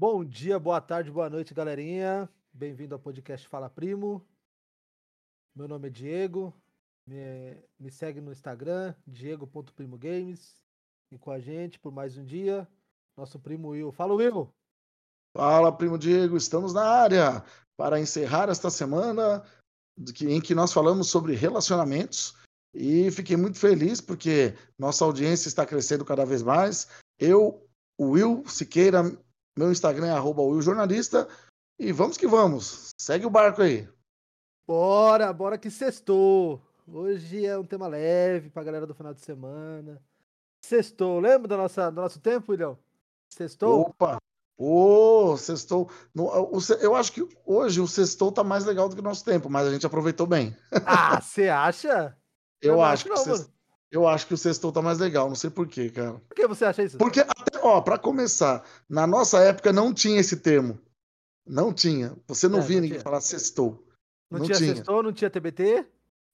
Bom dia, boa tarde, boa noite, galerinha. Bem-vindo ao podcast Fala Primo. Meu nome é Diego. Me, me segue no Instagram, diego.primogames. E com a gente por mais um dia, nosso primo Will. Fala, Will! Fala, primo Diego, estamos na área para encerrar esta semana em que nós falamos sobre relacionamentos e fiquei muito feliz porque nossa audiência está crescendo cada vez mais. Eu, o Will Siqueira, meu Instagram é arroba Jornalista. E vamos que vamos. Segue o barco aí. Bora, bora que sextou. Hoje é um tema leve pra galera do final de semana. Sextou. Lembra do, nossa, do nosso tempo, William? Sextou? Opa! Ô, oh, sextou. Eu acho que hoje o sextou tá mais legal do que o nosso tempo, mas a gente aproveitou bem. Ah, você acha? Eu, eu acho, que não, sextou, eu acho que o sextou tá mais legal, não sei porquê, cara. Por que você acha isso? Porque, até, ó, pra começar, na nossa época não tinha esse termo. Não tinha. Você não é, via não ninguém tinha. falar sextou. Não, não tinha, tinha sextou, não tinha TBT?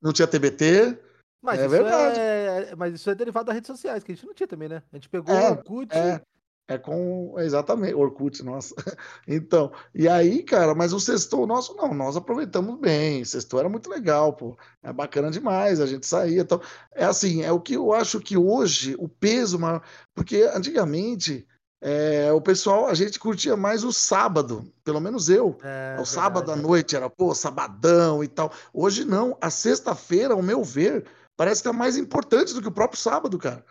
Não tinha TBT. Mas é verdade. É... Mas isso é derivado das redes sociais, que a gente não tinha também, né? A gente pegou é, o Orkut. É. É com. Exatamente, Orkut, nossa. Então, e aí, cara, mas o sextou nosso, não, nós aproveitamos bem. Sextou era muito legal, pô. É bacana demais, a gente saía. Então, é assim, é o que eu acho que hoje, o peso maior. Porque antigamente, é, o pessoal, a gente curtia mais o sábado, pelo menos eu. É, o sábado à noite era, pô, sabadão e tal. Hoje não, a sexta-feira, ao meu ver, parece que é mais importante do que o próprio sábado, cara.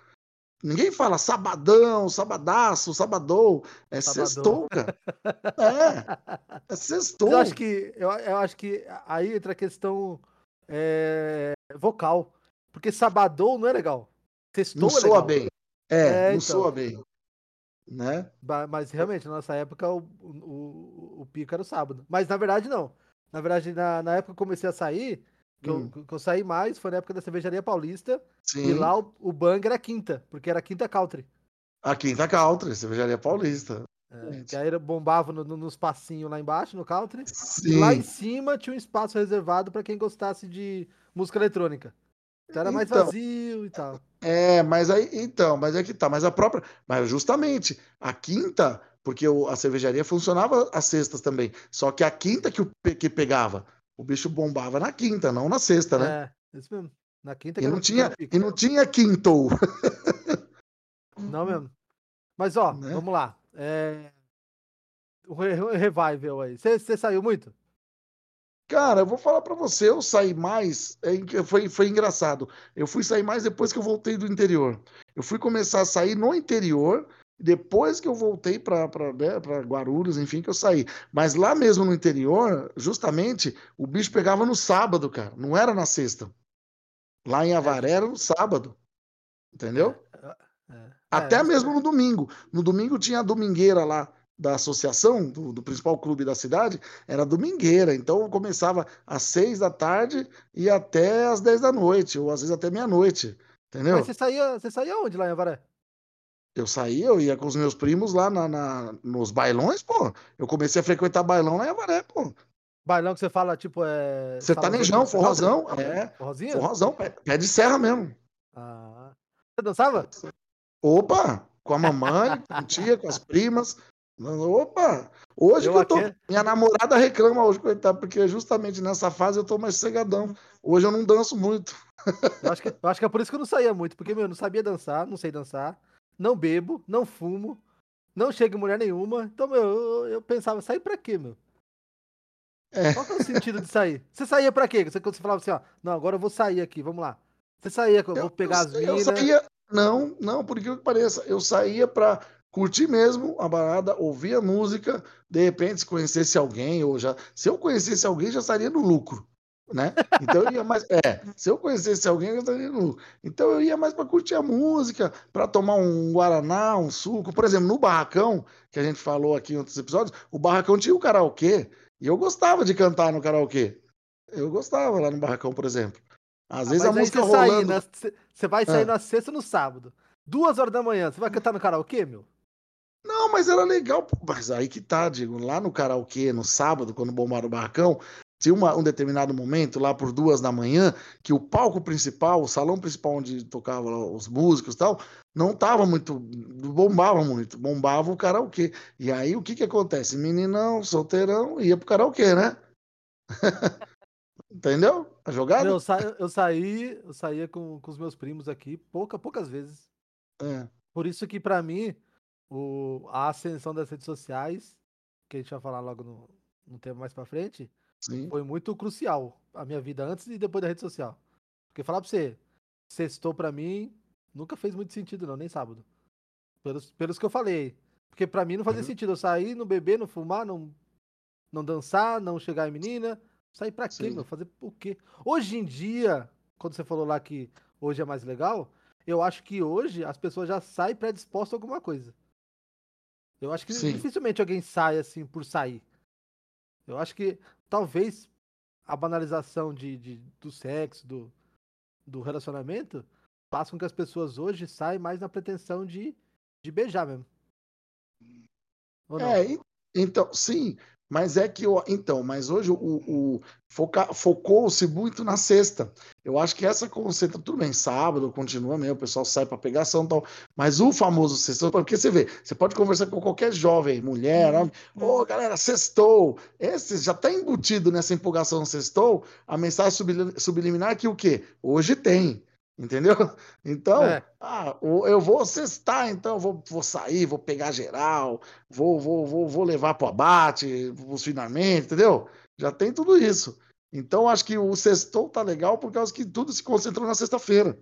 Ninguém fala sabadão, sabadaço, sabadou. É Sabadão. sextou, cara. É. É sextou. Eu acho que, eu, eu acho que aí entra a questão é, vocal. Porque sabadou não é legal. Sextou não é soa legal. bem. É, é não então. soa bem. Né? Mas realmente, na nossa época, o, o, o pico era o sábado. Mas na verdade, não. Na verdade, na, na época que eu comecei a sair, que, hum. eu, que eu saí mais foi na época da cervejaria paulista. Sim. E lá o, o bang era quinta, porque era quinta country. A quinta country, cervejaria paulista. É, que aí bombava no, no, nos passinhos lá embaixo, no country. Sim. Lá em cima tinha um espaço reservado para quem gostasse de música eletrônica. Então era mais então, vazio e tal. É, mas aí, então, mas é que tá, mas a própria, mas justamente, a quinta, porque o, a cervejaria funcionava às sextas também, só que a quinta que, o, que pegava, o bicho bombava na quinta, não na sexta, né? É, isso mesmo. Na quinta e não tinha E não tinha quinto. não mesmo. Mas ó, né? vamos lá. É... O revival aí. Você saiu muito? Cara, eu vou falar para você, eu saí mais, é, foi, foi engraçado. Eu fui sair mais depois que eu voltei do interior. Eu fui começar a sair no interior depois que eu voltei para né, Guarulhos, enfim, que eu saí. Mas lá mesmo no interior, justamente, o bicho pegava no sábado, cara. Não era na sexta. Lá em Avaré era no sábado. Entendeu? É, é, é. Até mesmo no domingo. No domingo tinha a domingueira lá da associação, do, do, principal clube da cidade, era domingueira. Então começava às seis da tarde e até às dez da noite, ou às vezes até meia-noite. Entendeu? Mas você saía, você saía onde lá em Avaré? Eu saía, eu ia com os meus primos lá na, na, nos bailões, pô. Eu comecei a frequentar bailão lá em Avaré, pô. Bailão que você fala, tipo, é. Sertanejão, forrozão. É. Forrozinho? Forrozão, pé, pé de serra mesmo. Ah. Você dançava? Opa! Com a mamãe, com a tia, com as primas. Opa! Hoje eu que eu tô. Aqui... Minha namorada reclama hoje, coitado, porque justamente nessa fase eu tô mais cegadão. Hoje eu não danço muito. Eu acho que, eu acho que é por isso que eu não saía muito, porque, meu, eu não sabia dançar, não sei dançar não bebo, não fumo, não chego em mulher nenhuma. Então, meu, eu, eu pensava, sair pra quê, meu? É. Qual que é o sentido de sair? Você saía pra quê? Você, quando você falava assim, ó, não, agora eu vou sair aqui, vamos lá. Você saía, eu, vou pegar eu, as minas. Eu saía, não, não, por que pareça, eu saía pra curtir mesmo a parada, ouvir a música, de repente se conhecesse alguém, ou já, se eu conhecesse alguém, já estaria no lucro né? Então eu ia mais. É, se eu conhecesse alguém, eu estaria no. Então eu ia mais para curtir a música, para tomar um guaraná, um suco. Por exemplo, no barracão, que a gente falou aqui em outros episódios, o barracão tinha o karaokê e eu gostava de cantar no karaokê. Eu gostava lá no barracão, por exemplo. Às ah, vezes a música você rolando. Você vai sair ah. na sexta no sábado. Duas horas da manhã, você vai cantar no karaokê, meu? Não, mas era legal. Mas aí que tá, digo, lá no karaokê, no sábado, quando bombaram o barracão, tinha uma, um determinado momento, lá por duas da manhã, que o palco principal, o salão principal onde tocavam os músicos e tal, não tava muito, bombava muito, bombava o karaokê. E aí o que que acontece? Meninão, solteirão, ia pro karaokê, né? Entendeu? A jogada? Eu, sa eu saí, eu saía com, com os meus primos aqui pouca, poucas vezes. É. Por isso que para mim o, a ascensão das redes sociais, que a gente vai falar logo no, no tema mais para frente, Sim. foi muito crucial a minha vida antes e depois da rede social. Porque falar pra você, sextou pra mim, nunca fez muito sentido não, nem sábado. Pelos, pelos que eu falei. Porque pra mim não fazia Uhum. sentido eu sair, não beber, não fumar, não, não dançar, não chegar em menina. Sair pra quê, Sim. meu? Fazer o quê? Hoje em dia, quando você falou lá que hoje é mais legal, eu acho que hoje as pessoas já saem predispostas a alguma coisa. Eu acho que Sim. dificilmente alguém sai assim por sair. Eu acho que talvez a banalização de, de- do sexo, do, do relacionamento, faça com que as pessoas hoje saiam mais na pretensão de, de beijar mesmo. É, en- então, sim, mas é que eu, então, mas hoje o, o focou-se muito na sexta. Eu acho que essa concentra, tudo bem, sábado continua mesmo, o pessoal sai para pegação e tal, mas o famoso sextou, porque você vê, você pode conversar com qualquer jovem, mulher, homem, ô galera, sextou, esse já tá embutido nessa empolgação sextou, a mensagem subli- subliminar é que o quê? Hoje tem. Entendeu? Então, É. ah, o- eu vou sextar, então eu vou, vou sair, vou pegar geral, vou, vou, vou, vou levar pro abate, os finalmente, entendeu? Já tem tudo isso. Então, acho que o sextou tá legal por causa que tudo se concentrou na sexta-feira,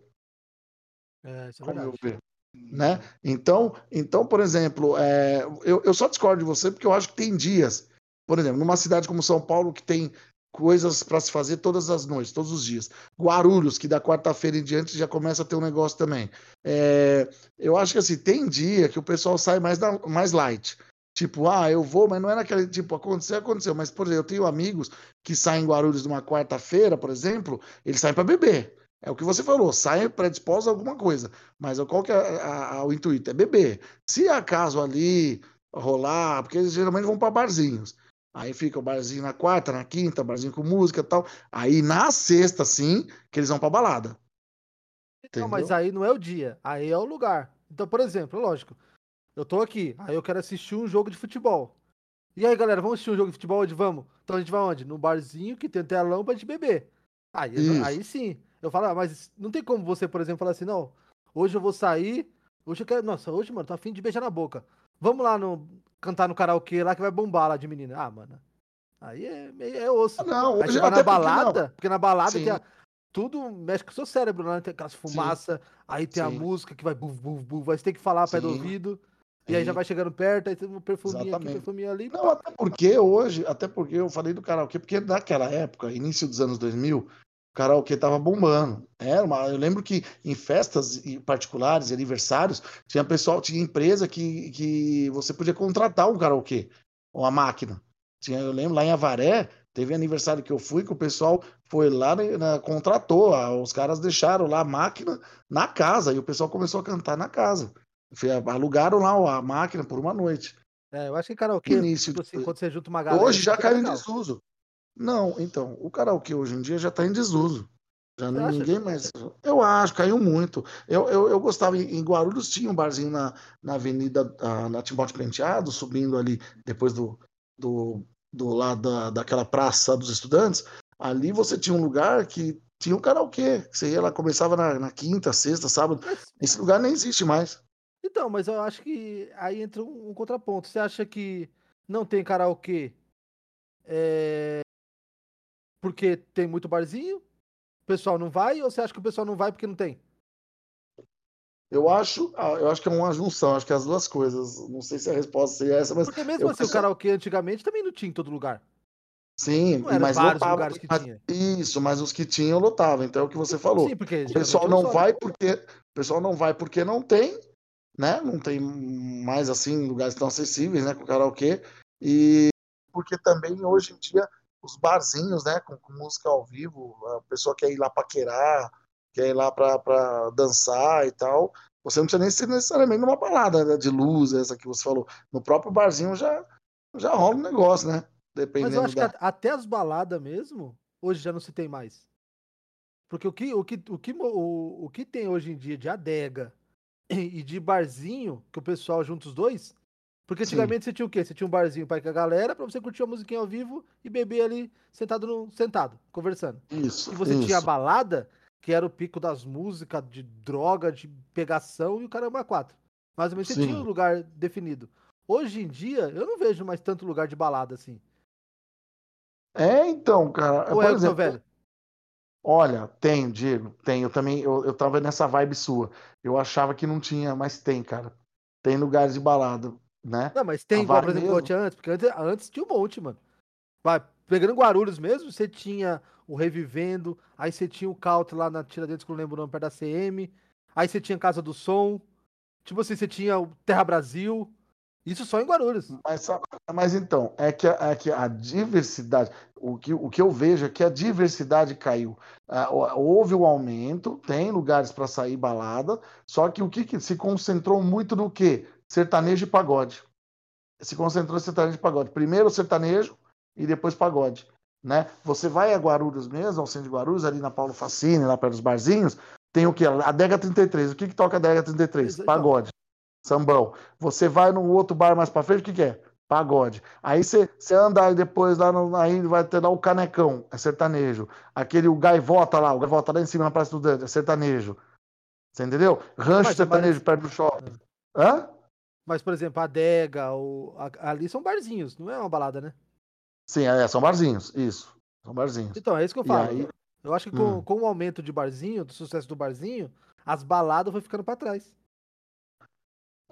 É, isso é meu verdade. ver. Né? Então, então, por exemplo, é, eu, eu só discordo de você porque eu acho que tem dias, por exemplo, numa cidade como São Paulo, que tem coisas para se fazer todas as noites, todos os dias. Guarulhos, que da quarta-feira em diante já começa a ter um negócio também. É, eu acho que assim, tem dia que o pessoal sai mais, mais light. Tipo, ah, eu vou, mas não é naquele tipo, aconteceu, aconteceu. Mas, por exemplo, eu tenho amigos que saem em Guarulhos numa quarta-feira, por exemplo, eles saem para beber. É o que você falou, saem predispostos a alguma coisa. Mas qual que é a- a- o intuito? É beber. Se acaso ali rolar, porque eles geralmente vão para barzinhos. Aí fica o barzinho na quarta, na quinta, barzinho com música e tal. Aí na sexta, sim, que eles vão pra balada. Não, mas Entendeu? aí não é o dia, aí é o lugar. Então, por exemplo, lógico, eu tô aqui, aí eu quero assistir um jogo de futebol. E aí, galera, vamos assistir um jogo de futebol onde vamos? Então a gente vai onde? No barzinho que tem telão pra gente beber. Aí, Isso. aí sim. Eu falo, ah, mas não tem como você, por exemplo, falar assim, não, hoje eu vou sair, hoje eu quero. Nossa, hoje, mano, tô afim de beijar na boca. Vamos lá no. Cantar no karaokê lá que vai bombar lá de menina. Ah, mano. Aí é, meio- é osso. Ah, Não, hoje vai na porque não. balada, porque na balada Sim. tem a- tudo mexe com o seu cérebro, né? Tem aquelas fumaça, aí tem a Sim. música que vai buf, buf, buf, aí você tem que falar perto do ouvido, e aí já vai chegando perto, aí tem um perfuminho aqui, Exatamente. perfuminho ali. Não, até porque hoje, até porque eu falei do karaokê, porque naquela época, início dos anos 2000, o karaokê tava bombando. Era uma, eu lembro que em festas particulares e aniversários, tinha pessoal, tinha empresa que, que você podia contratar um karaokê, uma máquina. Tinha, eu lembro lá em Avaré, teve aniversário que eu fui, que o pessoal foi lá, né, contratou, os caras deixaram lá a máquina na casa, e o pessoal começou a cantar na casa. Foi- Alugaram lá a máquina por uma noite. É, eu acho que karaokê, Início tipo assim, quando você junta uma galera. Hoje já fica caiu em desuso. Não, então, o karaokê hoje em dia já está em desuso. Já não- ninguém mais. Eu acho, caiu muito. Eu, eu, eu gostava, em Guarulhos tinha um barzinho na, na Avenida, ah, na Timóteo Penteado, subindo ali depois do, do, do lado da, daquela praça dos estudantes. Ali você tinha um lugar que tinha um karaokê. Você ia lá, começava na, na quinta, sexta, sábado. Mas- Esse lugar nem existe mais. então, mas eu acho que aí entra um, um contraponto. Você acha que não tem karaokê é, porque tem muito barzinho? O pessoal não vai? Ou você acha que o pessoal não vai porque não tem? Eu acho, ah, eu acho que é uma junção, acho que é as duas coisas. Não sei se a resposta seria essa, mas Porque mesmo assim, o karaokê antigamente também não tinha em todo lugar. Sim, Não mas vários lotava. lugares que mas- tinha. Isso, mas os que tinham lotava. Então é o que você falou. Sim, porque O pessoal não só. vai porque o pessoal não vai porque não tem, né? Não tem mais assim lugares tão acessíveis, né, com karaokê e porque também hoje em dia os barzinhos, né, com, com música ao vivo, a pessoa quer ir lá paquerar, quer ir lá pra dançar e tal. Você não precisa nem ser necessariamente numa balada né, de luz, essa que você falou. No próprio barzinho já já rola um negócio, né? Dependendo Mas eu acho da... que até as baladas mesmo, hoje já não se tem mais. Porque o que, o que, o que, o, o que tem hoje em dia de adega e de barzinho, que o pessoal junta os dois. Porque antigamente Sim. você tinha o quê? Você tinha um barzinho pra ir com a galera, pra você curtir a musiquinha ao vivo e beber ali sentado, no, sentado conversando. Isso. E você isso. tinha a balada, que era o pico das músicas, de droga, de pegação e o caramba quatro. Mais ou menos você tinha um lugar definido. Hoje em dia, eu não vejo mais tanto lugar de balada assim. É, então, cara. Ou é, exemplo, velho? Olha, tem, Diego, tem. Eu também, eu, eu tava nessa vibe sua. Eu achava que não tinha, mas tem, cara. Tem lugares de balada, né? Não, mas tem igual, por exemplo, mesmo. antes, porque antes, antes tinha um monte, mano. Vai, pegando Guarulhos mesmo, você tinha o Revivendo, aí você tinha o Caut lá na Tiradentes, que eu não lembro o nome, perto da CM, aí você tinha Casa do Som, tipo assim, você tinha o Terra Brasil, isso só em Guarulhos. Mas, mas então, é que, é que a diversidade, o que, o que eu vejo é que a diversidade caiu. Uh, houve um aumento, tem lugares para sair balada, só que o que, que, se concentrou muito no quê? Sertanejo e pagode. Se concentrou em sertanejo e pagode. Primeiro sertanejo e depois pagode. Né? Você vai a Guarulhos mesmo, ao centro de Guarulhos, ali na Paulo Facine, lá perto dos barzinhos, tem o que? A Dega 33. O que, que toca a Dega 33? Pagode sambão. Você vai num outro bar mais pra frente, o que, que é? Pagode. Aí você anda aí depois lá no, aí vai ter lá o Canecão, é sertanejo. Aquele o Gaivota lá, o Gaivota lá em cima na Praça do Dante, é sertanejo. Você entendeu? Rancho mas, sertanejo mas... perto do shopping. Hã? Mas, por exemplo, a Dega, o... ali são barzinhos, não é uma balada, né? Sim, é, são barzinhos, isso. São barzinhos. Então, é isso que eu falo. Aí... Eu acho que com, hum. com o aumento de barzinho, do sucesso do barzinho, as baladas foi ficando para trás.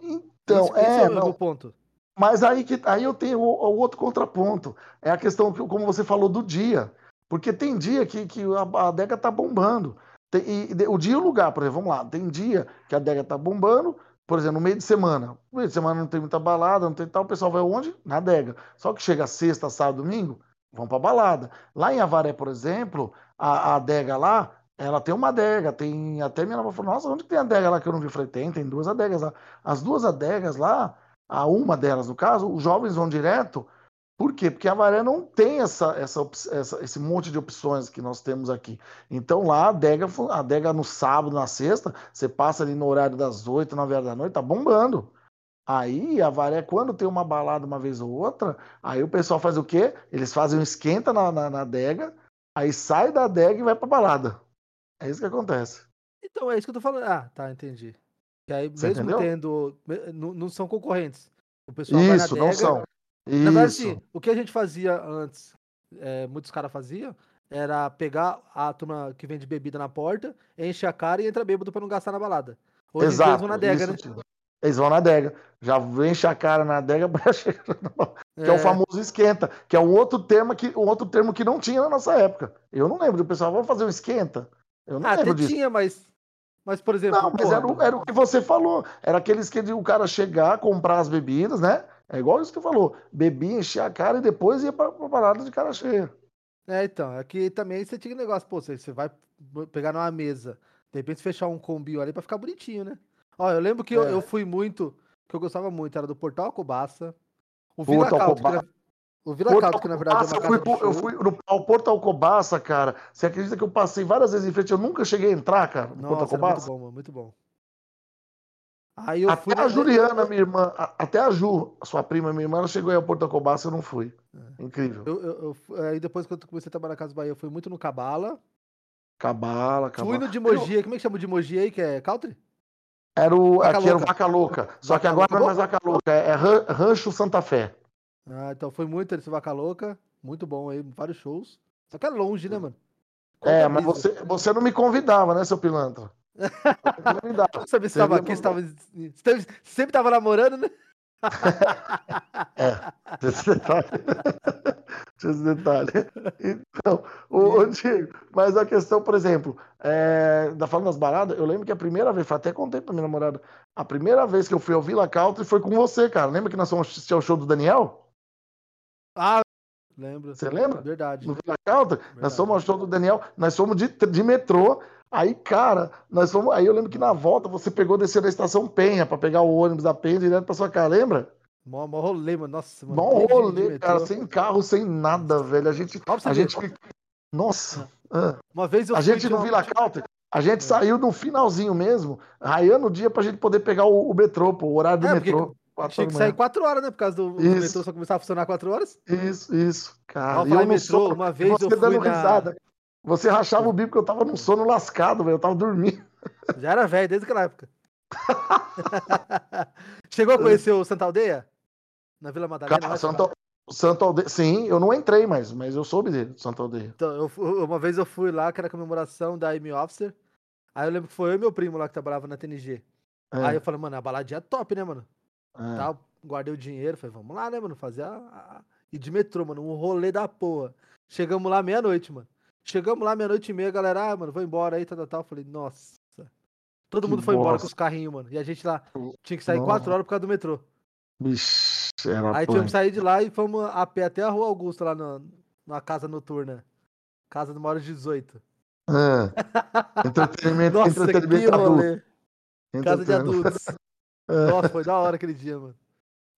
Então, esse, é, esse é o ponto. Mas aí, que, aí eu tenho o, o, outro contraponto. É a questão, que, como você falou, do dia. Porque tem dia que, que a, a adega tá bombando. Tem, e, o dia e o lugar, por exemplo, vamos lá. Tem dia que a adega tá bombando, por exemplo, no meio de semana. No meio de semana não tem muita balada, não tem tal. O pessoal vai onde? Na adega. Só que chega sexta, sábado, domingo, vão pra balada. Lá em Avaré, por exemplo, a, a adega lá, ela tem uma adega, tem até minha avó falou, nossa, onde tem adega lá que eu não vi? Eu falei, tem, tem duas adegas lá. As duas adegas lá, a uma delas no caso, os jovens vão direto. Por quê? Porque a Varé não tem essa, essa, essa, esse monte de opções que nós temos aqui. Então lá a adega, a adega no sábado, na sexta, você passa ali no horário das oito, nove horas da noite, tá bombando. Aí a Varé, quando tem uma balada uma vez ou outra, aí o pessoal faz o quê? Eles fazem um esquenta na, na, na adega, aí sai da adega e vai pra balada. É isso que acontece. Então, é isso que eu tô falando. Ah, tá, entendi. Que aí, Você mesmo entendeu? tendo. Não, não, são concorrentes. O pessoal isso, não são. Isso. Na verdade, assim, o que a gente fazia antes, é, muitos caras faziam, era pegar a turma que vende bebida na porta, enche a cara e entra bêbado pra não gastar na balada. Hoje Exato, eles vão na adega, né? Eles vão na adega. Já enche a cara na adega que é. é o famoso esquenta, que é um outro termo que um outro termo que não tinha na nossa época. Eu não lembro, o pessoal vai fazer um esquenta. Eu não ah, lembro até disso. tinha, mas. Mas, por exemplo. Não, mas era, era, o que você falou. Era aqueles que o cara chegar, comprar as bebidas, né? É igual isso que você falou. Bebia, enchia a cara e depois ia pra, pra parada de cara cheia. É, então. Aqui também você tinha um negócio, pô, você, você vai pegar numa mesa, de repente fechar um combinho ali pra ficar bonitinho, né? Ó, eu lembro que é. eu, eu, fui muito, que eu gostava muito, era do Portal Cobaça. O Vila Caldo, o Vila Caldo, que na verdade é uma eu fui, eu fui no, ao Porto Alcobaça, cara. Você acredita que eu passei várias vezes em frente? Eu nunca cheguei a entrar, cara, no Nossa, Porto Alcobaça? Muito bom, muito bom. Aí eu até fui a Juliana, minha irmã, até a Ju, sua prima, minha irmã, ela chegou aí ao Porto Alcobaça, eu não fui. É. Incrível. Eu, eu, eu, aí depois que eu comecei a trabalhar na Casa Bahia, eu fui muito no Cabala. Cabala, Cabala. Fui no de Mogi, como é que chama de Mogi aí, que é country? Era o, Vaca aqui era o Vaca Louca, só que agora não é mais Vaca Louca, é, é Rancho Santa Fé. Ah, então foi muito esse Vaca Louca. Muito bom aí, vários shows. Só que é longe, né, mano? Conta é, mas você, você não me convidava, né, seu pilantra? Não sabia se estava aqui, estava, sempre estava namorando, né? é, esse detalhe. esse detalhe. Então, o, o Diego, mas a questão, por exemplo, é, da falando das baladas, eu lembro que a primeira vez, até contei pra minha namorada, a primeira vez que eu fui ao Vila Country foi com você, cara. Lembra que nós fomos assistir ao show do Daniel? Ah, lembro. Você lembra? Verdade. No Vila Country, nós fomos ao show do Daniel, nós fomos de, de metrô. Aí, cara, nós fomos. Aí eu lembro que na volta você pegou descer da estação Penha para pegar o ônibus da Penha direto para sua casa, lembra? Mó, mó rolê, mano. Nossa, mano. Mó rolê, cara, sem carro, sem nada, velho. A gente, pra a gente. Nossa, ah. Uma vez eu a gente no Vila Country, a gente saiu no finalzinho mesmo, raiando o dia pra gente poder pegar o, o metrô, pô, o horário do É, metrô. Tinha que sair 4 horas, né? Por causa do metrô só começar a funcionar 4 horas. Isso, isso, cara. Falar eu metrô, sono, uma vez eu fui dando na- risada. Você rachava o bico porque eu tava num sono lascado, velho. Eu tava dormindo. Já era velho desde aquela época. Chegou a conhecer o Santa Aldeia? Na Vila Madalena? Cara, lá, Santo, Santo Aldeia. Sim, eu não entrei, mas, mas eu soube dele, Santo Aldeia. Então, eu uma vez eu fui lá, que era a comemoração da M Officer. Aí eu lembro que foi eu e meu primo lá que trabalhava na TNG. É, Aí eu falei, mano, a baladinha é top, né, mano? é. Tal, guardei o dinheiro, falei, vamos lá, né, mano? Fazer a- E de metrô, mano, um rolê da porra. Chegamos lá meia-noite, mano. Chegamos lá meia-noite e meia, galera, ah, mano, vou embora aí, tal, tal, tal. Falei, nossa. Todo Que mundo foi embora bosta. com os carrinhos, mano. E a gente lá tinha que sair Nossa. quatro horas por causa do metrô. Vixe, era Aí tivemos que sair de lá e fomos a pé até a Rua Augusta, lá na, na casa noturna. Casa do Mauro 18. É. Entretenimento, Nossa, que entretenimento adulto. rolê. Casa de adultos. Nossa, foi da hora aquele dia, mano.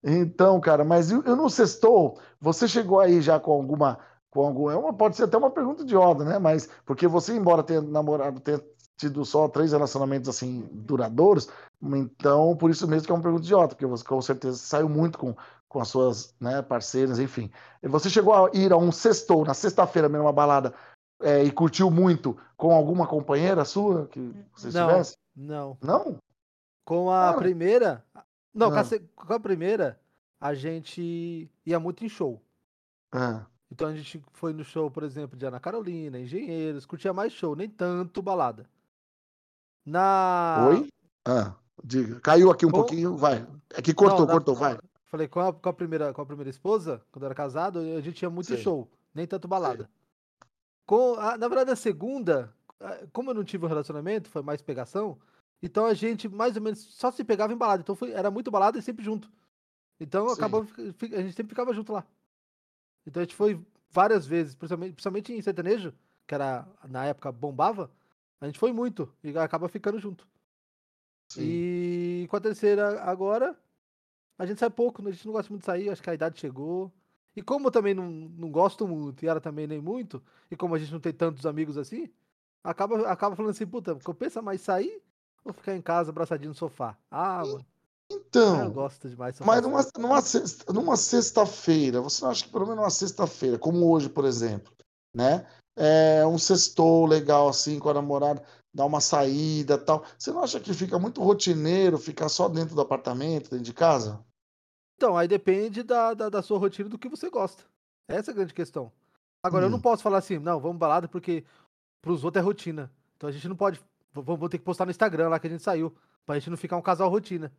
Então, cara, mas eu, eu não sextou. Você chegou aí já com alguma. Com alguma é uma, pode ser até uma pergunta idiota, né? Mas porque você, embora tenha namorado, tenha tido só três relacionamentos assim duradouros, então por isso mesmo que é uma pergunta idiota, porque você com certeza saiu muito com, com as suas né, parceiras, enfim. Você chegou a ir a um sextou, na sexta-feira, mesmo, uma balada, é, e curtiu muito com alguma companheira sua que você Não. estivesse? Não. Não? Com a Cara. primeira. Não, com a, Ah. com a primeira, a gente ia muito em show. É. Então a gente foi no show, por exemplo, de Ana Carolina, Engenheiros, curtia mais show, nem tanto balada. Na. Oi? Ah, diga. Caiu aqui um Com- pouquinho, vai. É que cortou, Não, na- cortou, vai. Falei, com a, com a primeira, com a primeira esposa, quando eu era casado, a gente ia muito Sei. show, nem tanto balada. Com a- na verdade, a segunda, como eu não tive um relacionamento, foi mais pegação, então a gente mais ou menos só se pegava em balada. Então foi, era muito balada e sempre junto. Então Sim. acabou, a gente sempre ficava junto lá. Então a gente foi várias vezes, principalmente, principalmente em sertanejo, que era na época bombava, a gente foi muito e acaba ficando junto. Sim. E com a terceira agora, a gente sai pouco, a gente não gosta muito de sair, acho que a idade chegou. E como eu também não, não gosto muito, e ela também nem muito, e como a gente não tem tantos amigos assim, acaba, acaba falando assim, puta, compensa mais sair ou ficar em casa abraçadinho no sofá? Ah, mano, eu Então, gosto demais de mas numa, numa, sexta- numa sexta-feira, você não acha que pelo menos uma sexta-feira, como hoje, por exemplo, né? É um sextou legal assim com a namorada, dar uma saída tal. Você não acha que fica muito rotineiro ficar só dentro do apartamento, dentro de casa? Então, aí depende da, da, da sua rotina do que você gosta. Essa é a grande questão. Agora, eu não Hum. posso falar assim, não, vamos balada porque pros outros é rotina. Então a gente não pode. Vamos ter que postar no Instagram lá que a gente saiu. Pra gente não ficar um casal rotina.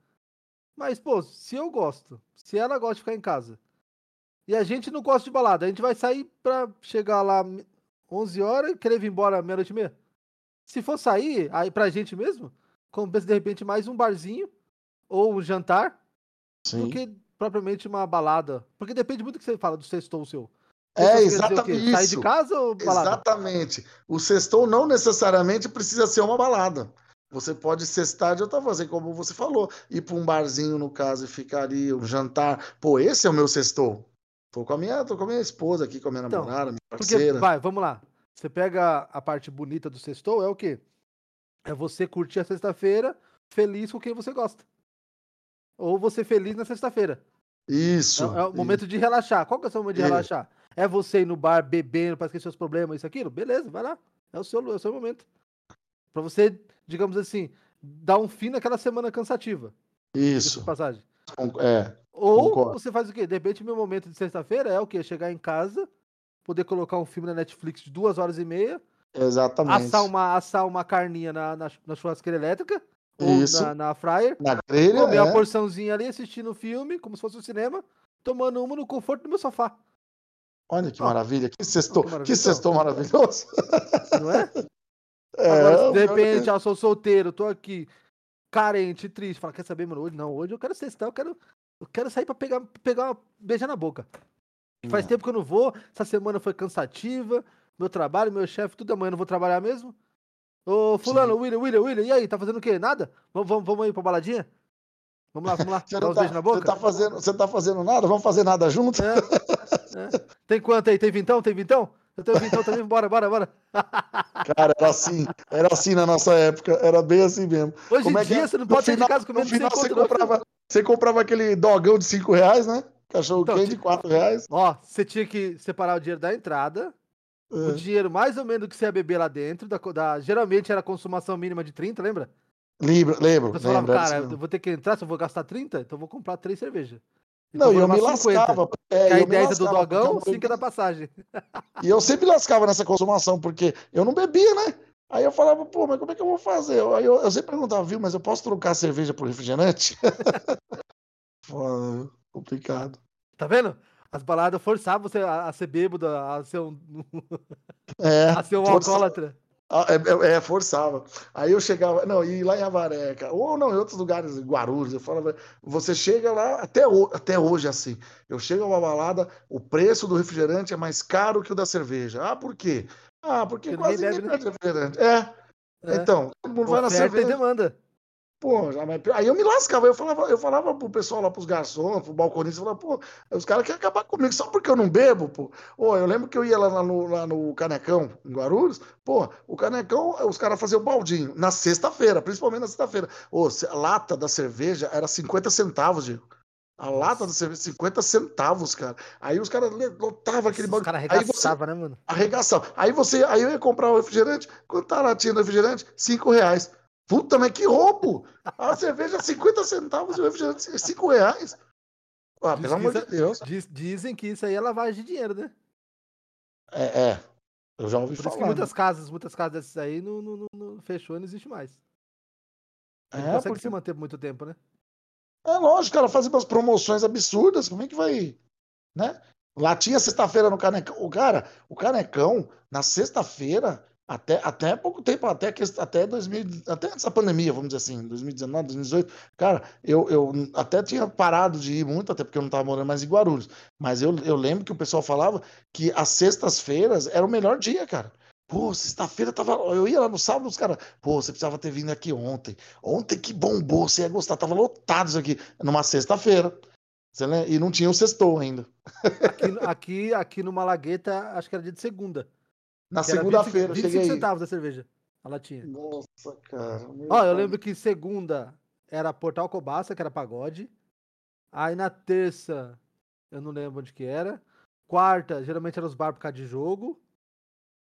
Mas, pô, se eu gosto, se ela gosta de ficar em casa, e a gente não gosta de balada, a gente vai sair pra chegar lá me- 11 horas e querer vir embora meia-noite e meia? Se for sair, aí pra gente mesmo, compensa de repente mais um barzinho ou um jantar Sim. do que propriamente uma balada. Porque depende muito do que você fala do sextou seu. É, quê? exatamente Sair de casa ou balada? Exatamente. O sextou não necessariamente precisa ser uma balada. Você pode sextar de outra forma, assim como você falou, ir para um barzinho, no caso, e ficar ali, um jantar. Pô, esse é o meu sextou. Tô com a minha, tô com a minha esposa aqui, com a minha Então, namorada, minha Porque, parceira. vai, vamos lá. Você pega a parte bonita do sextou, é o quê? É você curtir a sexta-feira feliz com quem você gosta. Ou você feliz na sexta-feira. Isso. É, é o momento de relaxar. Qual que é o seu momento de É. relaxar? É você ir no bar bebendo pra esquecer os problemas, isso, aquilo? Beleza, vai lá. É o seu, é o seu momento. Pra você, digamos assim, dar um fim naquela semana cansativa. Isso. Passagem. É. Ou Concordo. você faz o quê? De repente, meu momento de sexta-feira é o quê? Chegar em casa, poder colocar um filme na Netflix de duas horas e meia, Exatamente. assar uma, assar uma carninha na, na, na churrasqueira elétrica, Isso. ou na, na fryer, Na grelha, comer uma é. porçãozinha ali, assistindo o filme, como se fosse um cinema, tomando uma no conforto do meu sofá. Olha que maravilha. Que sextou. Que sextou maravilhoso. Não é? É, Agora, de repente, ah, sou solteiro, tô aqui, carente, triste, fala, quer saber, mano, hoje não, hoje eu quero sextar, eu quero, eu quero sair pra pegar, pegar uma, beijar na boca. Faz É. tempo que eu não vou, essa semana foi cansativa, meu trabalho, meu chefe, tudo amanhã eu não vou trabalhar mesmo. Ô, fulano, William, William, William, e aí, tá fazendo o quê? Nada? Vamos, vamos, vamos aí pra baladinha? Vamos lá, vamos lá. Você Dá não uns tá, beijos na boca? você tá fazendo, você tá fazendo nada? Vamos fazer nada junto? É, é. Tem quanto aí? Tem vintão? Tem vintão? Eu tenho vintão também? Bora, bora, bora. Cara, era assim, era assim na nossa época, era bem assim mesmo. Hoje Como em é dia é? você não No pode sair de casa No comendo sem final você comprava, você comprava aquele dogão de 5 reais, né? Cachorro Então, quente de 4 reais. Ó, você tinha que separar o dinheiro da entrada, o É. dinheiro mais ou menos que você ia beber lá dentro, da, da- geralmente era a consumação mínima de 30, lembra? Lembro, lembro, Você falava, lembro. era cara, assim eu vou ter que entrar, se eu vou gastar 30, então eu vou comprar três cervejas. Não, e vou eu me levar 50. lascava. É, 10 é do dogão, não 5 é da passagem. E eu sempre lascava nessa consumação, porque eu não bebia, né? Aí eu falava, pô, mas como é que eu vou fazer? Aí eu, eu sempre perguntava, viu, mas eu posso trocar a cerveja por refrigerante? Pô, complicado. Tá vendo? As baladas forçavam você a, a ser bêbado, a ser um, É, a ser um força- alcoólatra. Ah, É, é, é, forçava. Aí eu chegava, não, e lá em Avaré, cara, ou não, em outros lugares, em Guarulhos, eu falava, você chega lá, até, até hoje é assim, eu chego a uma balada, o preço do refrigerante é mais caro que o da cerveja. Ah, por quê? Ah, porque Porque quase ninguém bebe, pede refrigerante. É, É. então, todo mundo vai na Oferta e cerveja. demanda. Pô, aí eu me lascava, eu falava, eu falava pro pessoal lá, pros garçons, pro balconista, eu falava, pô, os caras querem acabar comigo só porque eu não bebo, pô. Ô, eu lembro que eu ia lá no, lá no Canecão, em Guarulhos, pô, o Canecão, os caras faziam baldinho, na sexta-feira, principalmente na sexta-feira. Ô, a lata da cerveja era 50 centavos, Diego. A lata da cerveja, 50 centavos, cara. Aí os caras lotavam aquele Os balde. caras arregaçavam, né, mano? arregaçava. Aí você, aí eu ia comprar o refrigerante, quanto tá a latinha do refrigerante? 5 reais. Puta, mas que roubo! A cerveja 50 centavos e o refrigerante 5 reais. Ah, pelo amor de Deus. Diz- dizem que isso aí é lavagem de dinheiro, né? É, é. Eu já ouvi Por falar. que muitas casas, muitas casas dessas aí não, não, não- não fechou e não existe mais. Não É, consegue porque... se manter por muito tempo, né? é lógico, cara, fazem umas promoções absurdas. Como é que vai. Né? Lá tinha sexta-feira no Canecão. O cara, o Canecão, na sexta-feira, até, até pouco tempo, até, até 2000, até da pandemia, vamos dizer assim, 2019, 2018, cara, eu, eu até tinha parado de ir muito, até porque eu não estava morando mais em Guarulhos. Mas eu, eu lembro que o pessoal falava que as sextas-feiras era o melhor dia, cara. Pô, sexta-feira tava. Eu ia lá no sábado, os caras. Pô, você precisava ter vindo aqui ontem. Ontem que bombou, você ia gostar. Tava lotado isso aqui. Numa sexta-feira. E não tinha o sextou ainda. Aqui, aqui, aqui no Malagueta, acho que era dia de segunda. Na segunda-feira, eu 25 cheguei aí. centavos da cerveja. A latinha. Nossa, cara. Ó, eu lembro que segunda era Portal Cobaça, que era pagode. Aí na terça, eu não lembro onde que era. Quarta, geralmente era os bar por causa de jogo.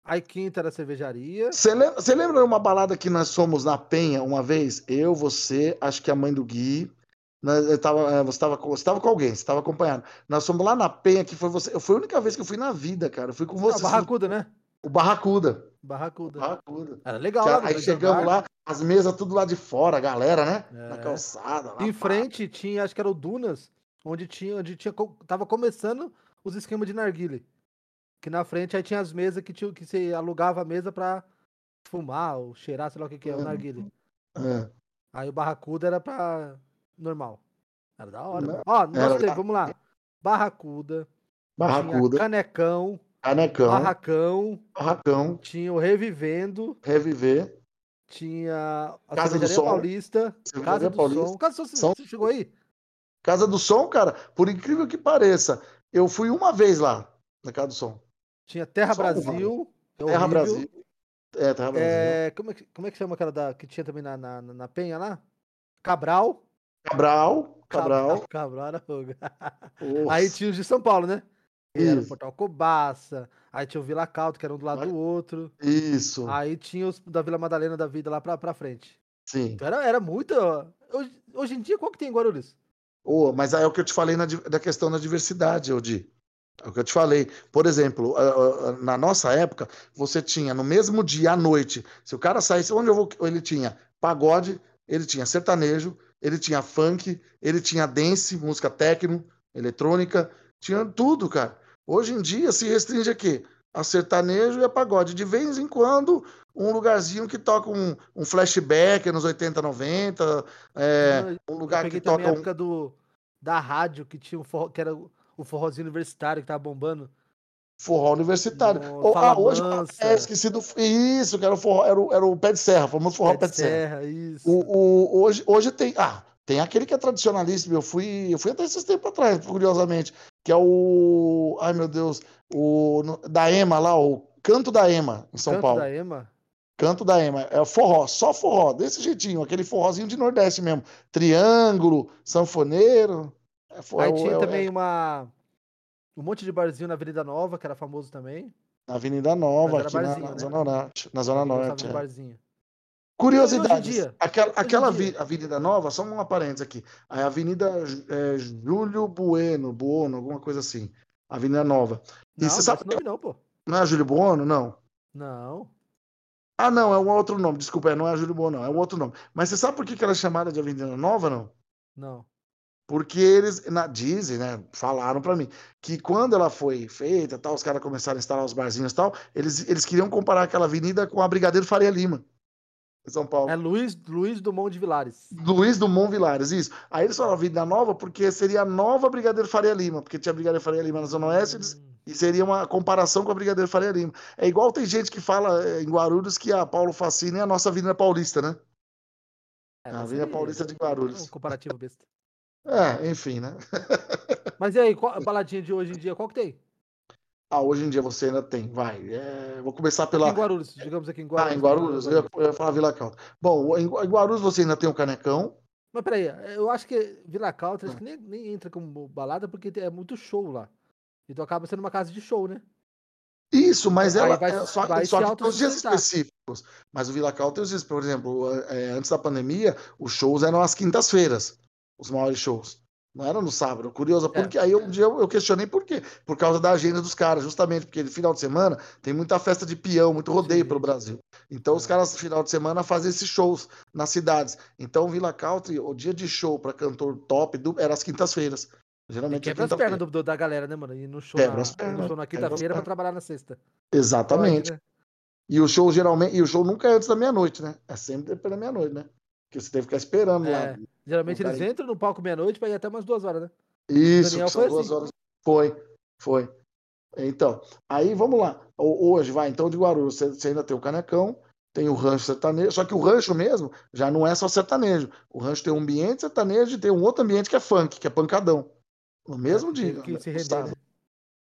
Aí quinta era cervejaria. Você lembra, lembra uma balada que nós fomos na Penha uma vez? Eu, você, acho que a mãe do Gui. Nós, tava, eh, você, estava com, você tava com alguém, você estava acompanhando. Nós fomos lá na Penha, que foi você. Foi a única vez que eu fui na vida, cara. Eu fui com você. Barracuda, né? O Barracuda. Barracuda. Barracuda. Era legal lá aí chegamos lá, as mesas tudo lá de fora, a galera, né? Na É. calçada. Lá, Em pá. frente tinha, acho que era o Dunas, onde tinha, onde tinha, tava começando os esquemas de narguile. Que na frente aí tinha as mesas que, tinha, que você alugava a mesa pra fumar ou cheirar, sei lá o que que é, o Uhum. narguile. É. Aí o Barracuda era pra normal. Era da hora. Ó, nós teve, vamos lá. Barracuda, Barracuda, Canecão, Canecão, Barracão, Barracão, tinha o Revivendo, Reviver, tinha a Casa do Som. Paulista, Casa do Paulista. Som. Casa do Som, você chegou aí? Casa do Som, cara, por incrível que pareça, eu fui uma vez lá na Casa do Som. Tinha Terra Só. Brasil. é Terra. Brasil. É, Terra Brasil. É, como, é que, como é que chama aquela da, que tinha também na, na, na- Penha lá? Cabral. Cabral, Cabral. Cabral. Nossa, Aí tinha os de São Paulo, né? Era o. Portal Cobaça. Aí tinha o Vila Caldo, que era um do lado Olha. do outro. Isso, Aí tinha os da Vila Madalena da vida lá pra, pra frente. sim. Então era, era muito. Hoje, hoje em dia, qual que tem em Guarulhos? Ô, mas aí é o que eu te falei na, da questão da diversidade, Odi. É o que eu te falei. Por exemplo, na nossa época, você tinha no mesmo dia à noite, se o cara saísse, onde eu vou, ele tinha pagode, ele tinha sertanejo, ele tinha funk, ele tinha dance, música techno, eletrônica, tinha tudo, cara. Hoje em dia se restringe a quê? A sertanejo e a pagode. De vez em quando, um lugarzinho que toca um, um flashback nos 80, 90, é, um lugar que toca a um, época do, da rádio, que tinha o forró, que era o, o forrozinho universitário que tava bombando. Forró universitário. No ah, hoje é, esqueci do. Isso, que era o forró, era o, era o pé de serra, famoso forró Pé pé de de serra. serra, isso. O, o- hoje, hoje tem. Ah, Tem aquele que é tradicionalíssimo, eu fui, eu fui até esses tempos atrás, curiosamente, que é o. Ai meu Deus, o da Ema lá, o Canto da Ema, em São Canto Paulo. da Ema? Canto da Ema. É forró, só forró, desse jeitinho, aquele forrozinho de Nordeste mesmo. Triângulo, sanfoneiro. É, Aí é, tinha é, também uma. Um monte de barzinho na Avenida Nova, que era famoso também. Na Avenida Nova, aqui barzinho, na, na né? Zona Norte. Na Zona Norte. É. Barzinho. Curiosidade. Aquela, aquela Avenida Nova, só uma parênteses aqui. A Avenida é, Júlio Bueno, Buono, alguma coisa assim. Avenida Nova. E não, você sabe nome não, pô. Não é Júlio Buono, não? Não. Ah, não, é um outro nome. Desculpa, não é Júlio Buono, não. É um outro nome. Mas você sabe por que ela é chamada de Avenida Nova, não? Não. Porque eles, na, dizem, né, falaram para mim, que quando ela foi feita, tal, os caras começaram a instalar os barzinhos e tal, eles, eles queriam comparar aquela avenida com a Brigadeiro Faria Lima. São Paulo. É Luiz, Luiz Dumont de Vilares. Luiz Dumont Vilares, isso. Aí eles falaram Vida Nova porque seria a nova Brigadeiro Faria Lima, porque tinha Brigadeiro Faria Lima na Zona Oeste eles, hum. e seria uma comparação com a Brigadeiro Faria Lima. É igual tem gente que fala eh, em Guarulhos que a Paulo Facine é a nossa Avenida Paulista, né? É, a Avenida Paulista de Guarulhos. É um comparativo besta. É, enfim, né? Mas e aí, qual, a baladinha de hoje em dia, qual que tem? Ah, hoje em dia você ainda tem, vai. É, vou começar pela. Em Guarulhos, digamos aqui em Guarulhos. Ah, em Guarulhos? Eu ia, eu ia falar Vila Calda. Bom, em, Guarulhos você ainda tem o Canecão. Mas peraí, eu acho que Vila Calda acho que nem, nem entra como balada porque é muito show lá. Então acaba sendo uma casa de show, né? Isso, mas ela vai, é, só, vai só que tem os dias específicos. Mas o Vila Calda tem os dias, por exemplo, é, antes da pandemia, os shows eram às quintas-feiras, os maiores shows. Não era no sábado. Curioso, é. porque é. aí um dia eu, eu, questionei por quê. Por causa da agenda dos caras, justamente porque no final de semana tem muita festa de peão, muito rodeio pelo Brasil. Então é. os caras, no final de semana, fazem esses shows nas cidades. Então, Vila Country, o dia de show para cantor top do, era às quintas-feiras. Geralmente e quebra as pernas do, do, da galera, né, mano? E no show, quebra na, as pernas, no show na quinta-feira pra trabalhar na sexta. Exatamente. Pode, né? E o show geralmente, e o show nunca é antes da meia-noite, né? É sempre depois da meia-noite, né? Porque você tem que ficar esperando é. lá. Geralmente eles entram no palco meia-noite para ir até umas duas horas, né? Isso, são duas assim. horas. Foi, foi. Então, aí vamos lá. Hoje, vai, então de Guarulhos, você ainda tem o Canecão, tem o rancho sertanejo, só que o rancho mesmo já não é só sertanejo. O rancho tem um ambiente sertanejo e tem um outro ambiente que é funk, que é pancadão. No mesmo é, dia. Teve que né? se render. Né?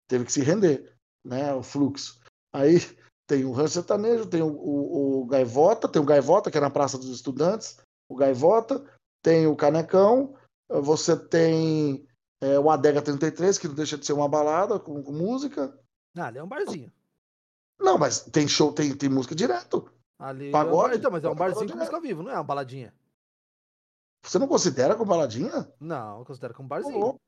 Teve que se render, né? O fluxo. Aí tem o rancho sertanejo, tem o, o, o Gaivota, tem o Gaivota, que é na Praça dos Estudantes, o Gaivota, tem o Canecão, você tem é, o Adega 33, que não deixa de ser uma balada com, com música. Ah, ali é um barzinho. Não, mas tem show, tem, tem música direto. Ali Pagode, é um, então, mas é um barzinho com música viva, não é uma baladinha. Você não considera como baladinha? Não, eu considero como barzinho.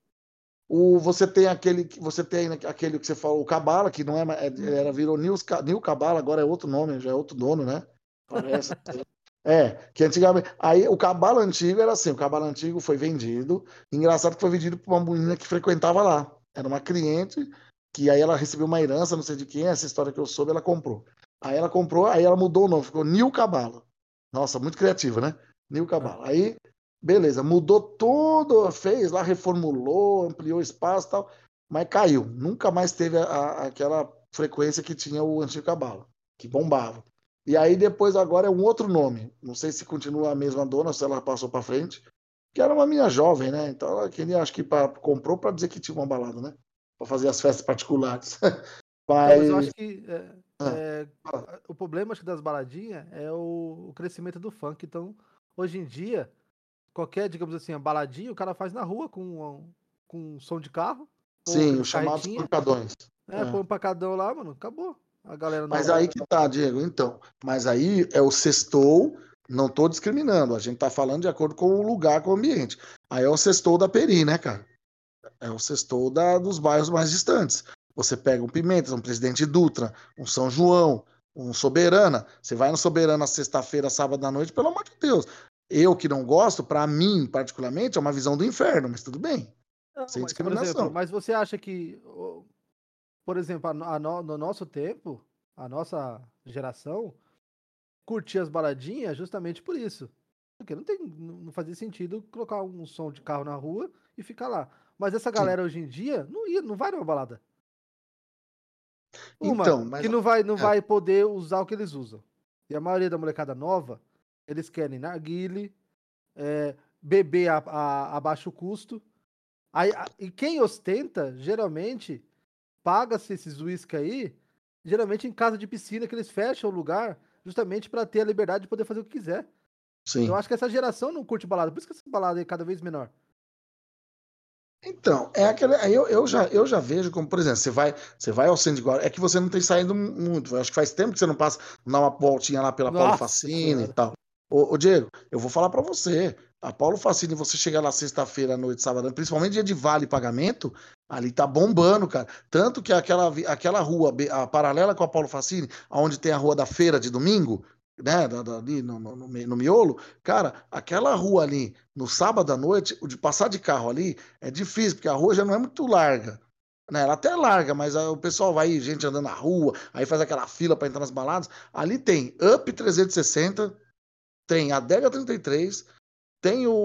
O, você tem aquele você tem aquele que você falou, o Cabala, que não é, é era virou Nil, Nil Cabala, agora é outro nome, já é outro dono, né? Parece. É, que antigamente. Aí o cabalo antigo era assim: o cabalo antigo foi vendido. Engraçado que foi vendido para uma menina que frequentava lá. Era uma cliente que aí ela recebeu uma herança, não sei de quem, essa história que eu soube, ela comprou. Aí ela comprou, aí ela mudou o nome, ficou Nil Cabalo. Nossa, muito criativa, né? Nil Cabalo. Aí, beleza, mudou tudo, fez lá, reformulou, ampliou espaço e tal, mas caiu. Nunca mais teve a, a, aquela frequência que tinha o antigo Cabalo, que bombava. E aí depois agora é um outro nome. Não sei se continua a mesma dona, se ela passou para frente. Que era uma minha jovem, né? Então ela queria, acho que pra, comprou para dizer que tinha uma balada, né? Para fazer as festas particulares. Mas... mas... eu acho que é, ah. é, o problema acho que das baladinhas é o, o, crescimento do funk. Então, hoje em dia, qualquer, digamos assim, baladinha, o cara faz na rua com, com um som de carro. Sim, os chamados pancadões. É, é, põe um pancadão lá, mano, acabou. A galera Mas aí que tá, Diego, então. Mas aí é o sextou, não tô discriminando, a gente tá falando de acordo com o lugar, com o ambiente. Aí é o sextou da Peri, né, cara? É o sextou da, dos bairros mais distantes. Você pega um Pimentas, um Presidente Dutra, um São João, um Soberana. Você vai no Soberana sexta-feira, sábado à noite, pelo amor de Deus. Eu que não gosto, para mim, particularmente, é uma visão do inferno, mas tudo bem. Não, sem mas, discriminação. Exemplo, mas você acha que por exemplo, a, a no, no nosso tempo, a nossa geração, curtia as baladinhas justamente por isso. Porque não, tem, não fazia sentido colocar um som de carro na rua e ficar lá. Mas essa galera Sim. hoje em dia não ia, não vai numa balada. Uma, então, mas... que não vai, não é. vai poder usar o que eles usam. E a maioria da molecada nova, eles querem narguile, é, beber a, a, a baixo custo. Aí, a, e quem ostenta, geralmente, paga-se esses uísque aí, geralmente em casa de piscina, que eles fecham o lugar justamente para ter a liberdade de poder fazer o que quiser. Sim. Eu acho que essa geração não curte balada, por isso que essa balada é cada vez menor. Então, é aquele. Eu, eu, já, eu já vejo como, por exemplo, você vai, você vai ao centro de Guarulhos, é que você não tem saído muito. Eu acho que faz tempo que você não passa, dar uma voltinha lá pela Nossa, Paulo Facine e tal. Ô, ô, Diego, eu vou falar para você. A Paulo Facine, você chegar lá sexta-feira à noite, sábado, principalmente dia de vale pagamento, ali tá bombando, cara. Tanto que aquela, aquela rua, a paralela com a Paulo Facine, onde tem a rua da feira de domingo, né, ali no, no, no, no, miolo, cara, aquela rua ali, no sábado à noite, de passar de carro ali é difícil, porque a rua já não é muito larga. Né? Ela até é larga, mas o pessoal vai, gente andando na rua, aí faz aquela fila para entrar nas baladas. Ali tem Up 360, tem a Adega 33, tem o, o,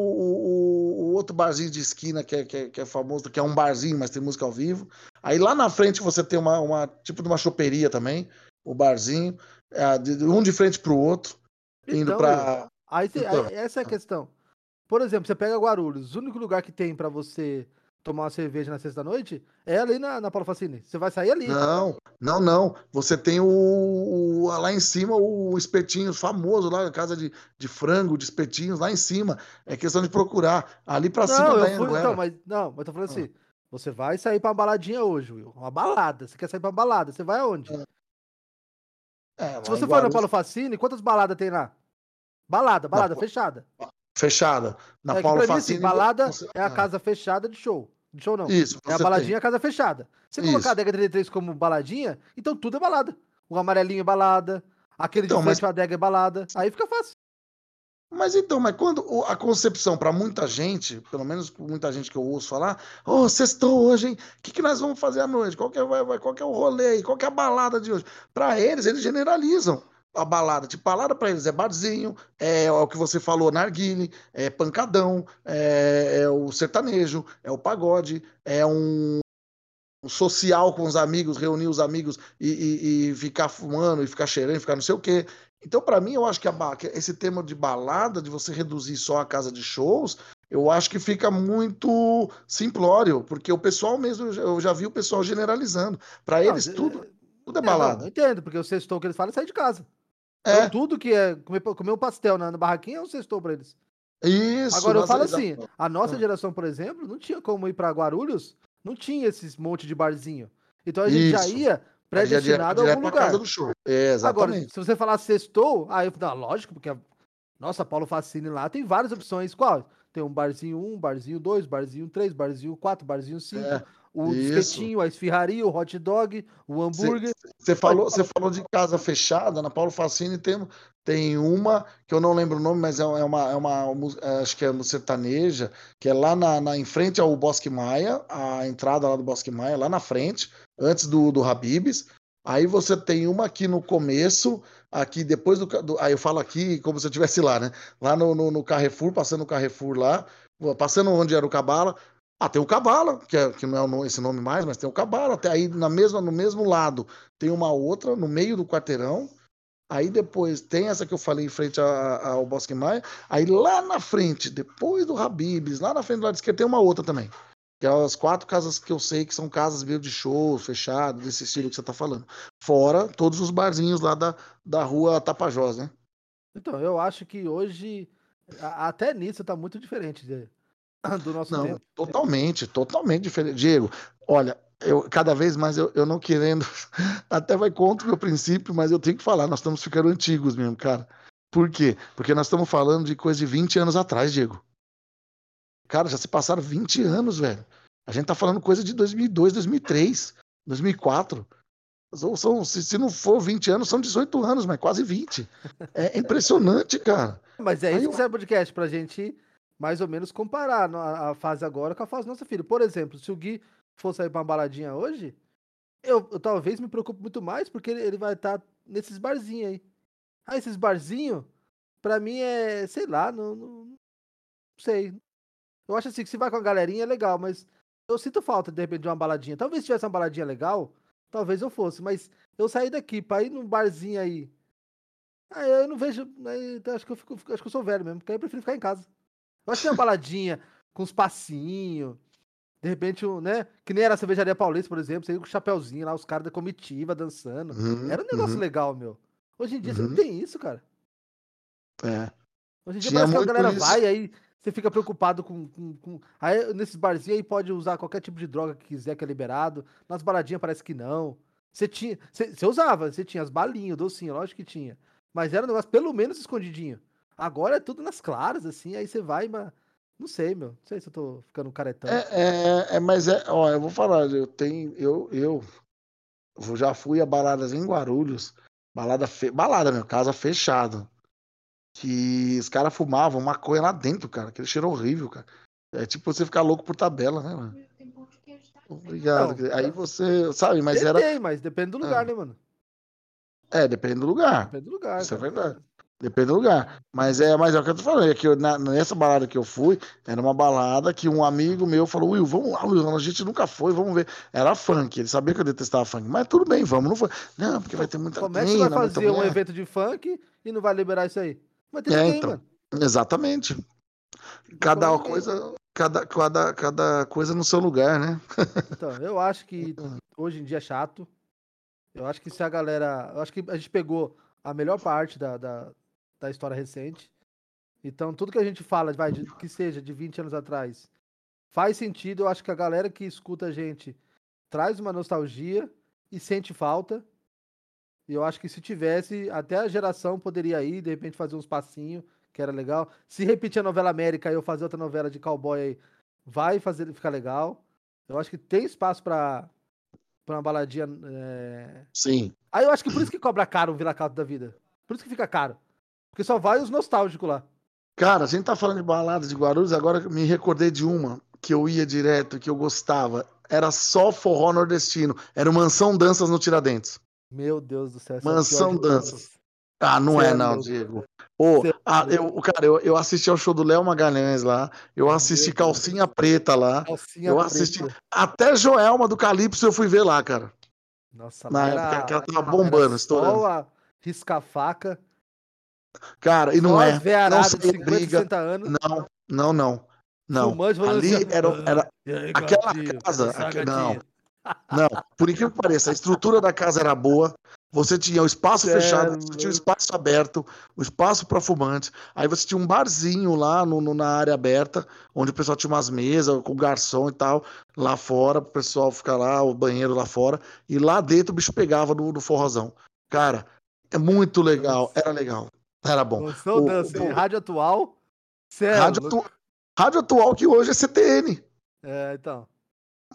outro barzinho de esquina que é, que, é, que é, famoso, que é um barzinho, mas tem música ao vivo. Aí lá na frente você tem uma, uma tipo de uma choperia também, o barzinho é, de, um de frente para o outro, indo então, para. Aí, então. aí, essa é a questão. Por exemplo, você pega Guarulhos, o único lugar que tem para você tomar uma cerveja na sexta-noite é ali na, na Paulo Facine. Você vai sair ali. Não, não, não. Você tem o, o lá em cima o espetinho famoso lá, na casa de, de frango, de espetinhos, lá em cima. É questão de procurar. Ali para cima da fui, então, mas Não, mas tô falando ah. assim. Você vai sair pra uma baladinha hoje, Will. Uma balada. Você quer sair pra uma balada. Você vai aonde? É. É, Se você for na Paulo Facine, quantas baladas tem lá? Balada, balada, na, fechada. Fechada. Na é, Paulo Facine. Assim, balada você... é a ah. casa fechada de show. De show não. Isso. É a baladinha, tem. a casa fechada. Se colocar a Adega 33 como baladinha, então tudo é balada. O amarelinho é balada, aquele então, de frente mas... adega é balada. Aí fica fácil. Mas então, mas quando a concepção para muita gente, pelo menos muita gente que eu ouço falar, ô, oh, sextou hoje, hein? O que, que nós vamos fazer à noite? Qual que é, vai, qual que é o rolê aí? Qual que é a balada de hoje? Para eles, eles generalizam a balada. Tipo, balada para eles é barzinho, é, é, o que você falou, narguile, é pancadão, é, é o sertanejo, é o pagode, é um social com os amigos, reunir os amigos e, e, e, ficar fumando, e ficar cheirando, e ficar não sei o quê. Então, para mim, eu acho que a, esse tema de balada, de você reduzir só a casa de shows, eu acho que fica muito simplório, porque o pessoal mesmo, eu já vi o pessoal generalizando. Para eles, tudo, tudo é balada. Não, não entendo, porque o sextou que eles falam é sair de casa. É. Então, tudo que é comer, comer um pastel na, na barraquinha é um sextou para eles. Isso. Agora, eu falo assim, a nossa ah. geração, por exemplo, não tinha como ir para Guarulhos, não tinha esses monte de barzinho. Então a gente Isso. já ia predestinado a algum lugar. Casa do show. É, exatamente. Agora, se você falar sextou, aí eu falo, lógico, porque a... nossa, Paulo Facine lá tem várias opções. Qual? Tem um barzinho 1, um, barzinho 2, barzinho 3, barzinho 4, barzinho 5. É, o espetinho, a esfirraria, o hot dog, o hambúrguer. Você falou, falou de casa fechada, na Paulo Facine tem, tem uma que eu não lembro o nome, mas é, é uma, é uma, é, acho que é uma sertaneja, que é lá na, na, em frente ao Bosque Maia, a entrada lá do Bosque Maia, lá na frente, antes do, do Habibs. Aí você tem uma aqui no começo, aqui depois do, do. aí eu falo aqui como se eu estivesse lá, né? Lá no, no, no, Carrefour, passando o Carrefour lá, passando onde era o Cabala. Ah, tem o Cabala, que, é, que não é esse nome mais, mas tem o Cabala. Até aí na mesma, no mesmo lado tem uma outra, no meio do quarteirão. Aí depois tem essa que eu falei em frente ao Bosque Maia. Aí lá na frente, depois do Habibs, lá na frente do lado esquerdo, tem uma outra também. Que é as quatro casas que eu sei que são casas meio de show, fechado, desse estilo que você tá falando. Fora todos os barzinhos lá da, da rua Tapajós, né? Então, eu acho que hoje, até nisso, tá muito diferente do nosso não, tempo. Totalmente, totalmente diferente. Diego, olha, eu cada vez mais eu, eu não querendo, até vai contra o meu princípio, mas eu tenho que falar, nós estamos ficando antigos mesmo, cara. Por quê? Porque nós estamos falando de coisa de 20 anos atrás, Diego. Cara, já se passaram 20 anos, velho. A gente tá falando coisa de 2002, 2003, 2004. São, são, se, se, não for 20 anos, são 18 anos, mas quase 20. É impressionante, cara. Mas é isso que serve o podcast, pra gente mais ou menos comparar a, fase agora com a fase do nosso filho. Por exemplo, se o Gui for sair pra uma baladinha hoje, eu, eu talvez me preocupe muito mais, porque ele, ele vai estar tá nesses barzinhos aí. Ah, esses barzinhos, pra mim é, sei lá, não, não, não sei. Eu acho assim que se vai com a galerinha é legal, mas eu sinto falta de repente de uma baladinha. Talvez se tivesse uma baladinha legal, talvez eu fosse, mas eu sair daqui pra ir num barzinho aí. Aí eu não vejo. Acho, que eu fico, acho que eu sou velho mesmo, porque eu prefiro ficar em casa. Eu acho que tem uma baladinha com uns passinhos. De repente, um, né? Que nem era a cervejaria paulista, por exemplo, você ia com o chapéuzinho lá, os caras da comitiva dançando. Uhum, Era um negócio uhum, legal, meu. Hoje em dia você uhum. não tem isso, cara. É. Hoje em dia Tinha parece que a galera isso. vai, aí você fica preocupado com, com, com- Aí nesses barzinhos aí pode usar qualquer tipo de droga que quiser, que é liberado. Nas baladinhas parece que não. Você tinha. Você, você usava, você tinha as balinhas, o docinho, lógico que tinha. Mas era um negócio pelo menos escondidinho. Agora é tudo nas claras, assim, aí você vai, mas. Não sei, meu. Não sei se eu tô ficando caretão. É, é, é, mas é, ó, eu vou falar, eu tenho, eu, eu eu já fui a baladas em Guarulhos, balada, fe, balada, meu, casa fechada, que os caras fumavam maconha lá dentro, cara, aquele cheiro horrível, cara. É tipo você ficar louco por tabela, né, mano? Obrigado. Não, Aí você, sabe, mas Tem, era, tem, mas depende do lugar, Ah. né, mano? é, depende do lugar. Depende do lugar. Isso é cara. verdade. Depende do lugar. Mas é, mas é o que eu tô falando. É que eu, na- nessa balada que eu fui, era uma balada que um amigo meu falou: Will, vamos lá, Will, a gente nunca foi, vamos ver. Era funk, ele sabia que eu detestava funk. Mas tudo bem, vamos, não foi. Não, porque vai ter muita Como é que vai fazer um evento de funk e não vai liberar isso aí? Vai ter É, ninguém, então. mano. Exatamente. Cada Como é coisa, cada, cada, cada coisa no seu lugar, né? Então, eu acho que hoje em dia é chato. Eu acho que se a galera. Eu acho que a gente pegou a melhor parte da, da, da história recente. Então, tudo que a gente fala, vai, de- que seja de 20 anos atrás, faz sentido. Eu acho que a galera que escuta a gente traz uma nostalgia e sente falta. E eu acho que se tivesse, até a geração poderia ir, de repente fazer uns passinhos, que era legal. Se repetir a novela América e eu fazer outra novela de cowboy aí, vai fazer ficar legal. Eu acho que tem espaço pra, pra uma baladinha. é, Sim. Aí eu acho que por isso que cobra caro o Vila Cato da vida. Por isso que fica caro. Porque só vai os nostálgicos lá. Cara, a gente tá falando de baladas de Guarulhos, agora me recordei de uma que eu ia direto, que eu gostava. Era só forró nordestino. Era o Mansão Danças no Tiradentes. Meu Deus do céu. é Mansão Danças. Ah, não é, é não. Diego. É ah, eu, cara, eu, eu assisti ao show do Léo Magalhães lá. Eu assisti. Calcinha Preta lá. Calcinha Eu preta. assisti. Até Joelma do Calypso eu fui ver lá, cara. Nossa, Na lá época era, que ela tava era bombando, só estourando. a risca-faca. Cara, e não só é. Não veiaradas de saía 50, briga. 60 anos. Não, não, não. Não. Fumante Ali assim, era, era, E aí, Aquela gatinho, casa, aque- gatinha? Não, por incrível que pareça, a estrutura da casa era boa. Você tinha o espaço é fechado, você tinha o espaço aberto, o espaço para fumantes. Aí você tinha um barzinho lá no, no- na área aberta, onde o pessoal tinha umas mesas com garçom e tal, lá fora, o pessoal ficar lá, o banheiro lá fora. E lá dentro o bicho pegava no, no forrozão. Cara, é muito legal, era legal, era bom. Dança, o- rádio atual. É Rádio, atu- rádio atual que hoje é CTN. É, então.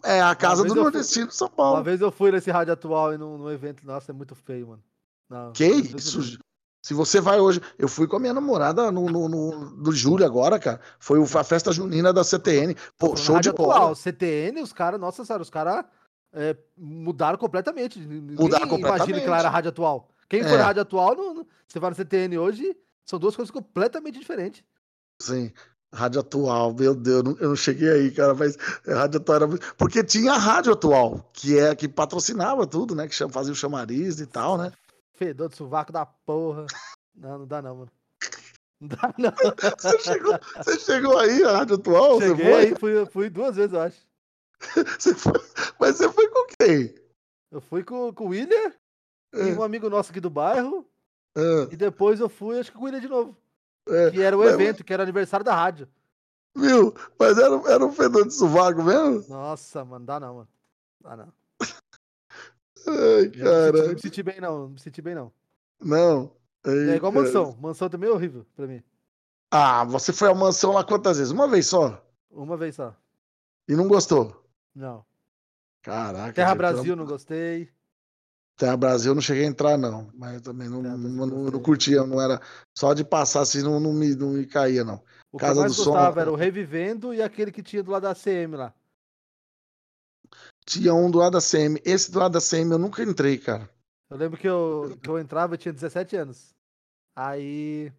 É a casa do nordestino de São Uma Paulo. vez eu fui nesse rádio atual e num, num evento, nossa, é muito feio, mano. Não, Que isso? Se você vai hoje. Eu fui com a minha namorada no, no, no- do julho agora, cara. Foi a festa junina da CTN. Pô, show de rádio bola. atual, CTN, os caras, nossa senhora, os caras é, mudaram completamente. Ninguém Mudaram imagina que lá completamente. era rádio atual. Quem É. for na rádio atual, não, não- você vai no CTN hoje, são duas coisas completamente diferentes. Sim. Rádio atual, meu Deus, eu não, cheguei aí, cara, mas rádio atual era muito. Porque tinha a rádio atual, que é que patrocinava tudo, né? Que fazia o chamariz e tal, né? Fedor de sovaco da porra. Não, não dá não, mano. Não dá não. Você chegou, você chegou aí, a rádio atual? Você Cheguei foi? aí, fui, fui duas vezes, eu acho. Você foi? Mas você foi com quem? Eu fui com, com o William e um amigo nosso aqui do bairro, Ah, e depois eu fui, acho que com William de novo. é. Que era o Mas- evento, que era aniversário da rádio. Viu? Mas era, era um fedor de sovaco mesmo? Nossa, mano, dá não, mano. Dá não. Ai, Eu não me senti- cara. bem, não. Não me senti bem, não. Não. Ai, É igual cara. mansão. Mansão também é horrível pra mim. Ah, você foi à mansão lá quantas vezes? Uma vez só? Uma vez só. E não gostou? Não. Caraca. Terra Brasil, não gostei. Terra Brasil eu não cheguei a entrar, não. Mas também não, não, não, não curtia, não era. Só de passar assim, não, não, me, não me caía, não. O Casa que eu mais do Som. gostava era o Revivendo e aquele que tinha do lado da CM lá. Tinha um do lado da CM. Esse do lado da CM eu nunca entrei, cara. Eu lembro que eu, que eu entrava, eu tinha 17 anos. Aí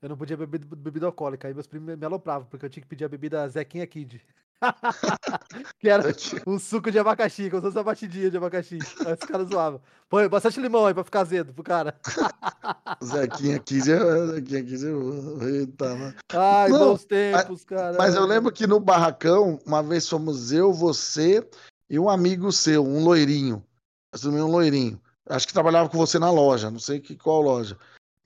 eu não podia beber bebida alcoólica. Aí meus primos me alopravam, porque eu tinha que pedir a bebida Zequinha Kid. que era um suco de abacaxi, como se fosse uma batidinha de abacaxi. Aí os caras zoavam. Põe bastante limão aí pra ficar azedo pro cara. Zequinha aqui já. Zequinha aqui já. Eita, mano. Ai, Não, bons tempos, cara. Mas eu lembro que no barracão, uma vez fomos eu, você e um amigo seu, um loirinho. Um loirinho. Acho que trabalhava com você na loja, não sei que, qual loja.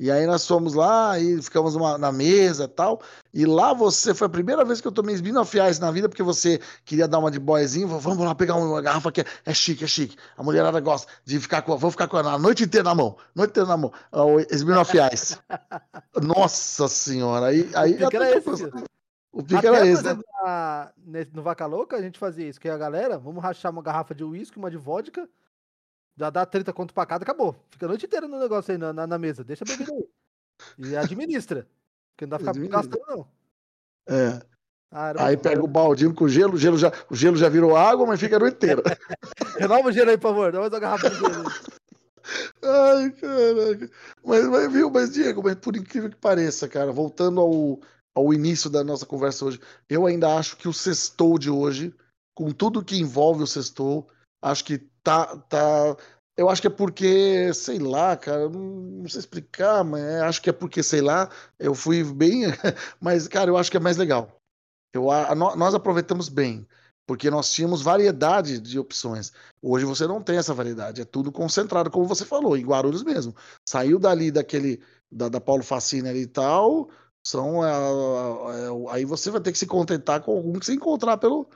E aí nós fomos lá e ficamos uma, na mesa e tal. E lá você foi a primeira vez que eu tomei esbinofiais na vida, porque você queria dar uma de boyzinho. Vamos lá pegar uma garrafa que é, é chique, é chique. A mulherada gosta de ficar com. Vamos ficar com a noite inteira na mão. Noite inteira na mão. Esbinofiais. Nossa senhora. Aí, aí o pique era esse. O pique era esse. Né? Na, no Vaca Louca a gente fazia isso, que a galera, vamos rachar uma garrafa de uísque, uma de vodka já dá 30 conto pra cada, acabou. Fica a noite inteira no negócio aí na, na, na mesa. Deixa a bebida aí. E administra. Porque não dá pra ficar gastando, não. É. Ah, aí pega o baldinho com o gelo, o gelo já, o gelo já virou água, mas fica a noite inteira. Renova o gelo aí, por favor. Dá mais uma garrafa de gelo. Ai, caraca. Mas, mas, viu, mas, Diego, mas por incrível que pareça, cara, voltando ao, ao início da nossa conversa hoje, eu ainda acho que o sextou de hoje, com tudo que envolve o sextou, acho que tá, tá. Eu acho que é porque, sei lá, cara, não, sei explicar, mas é, acho que é porque, sei lá, eu fui bem. mas, cara, eu acho que é mais legal. Eu, a, a, nós aproveitamos bem, porque nós tínhamos variedade de opções. Hoje você não tem essa variedade, é tudo concentrado, como você falou, em Guarulhos mesmo. Saiu dali daquele, da, da Paulo Facine ali e tal, são. É, é, aí você vai ter que se contentar com algum que você encontrar pelo,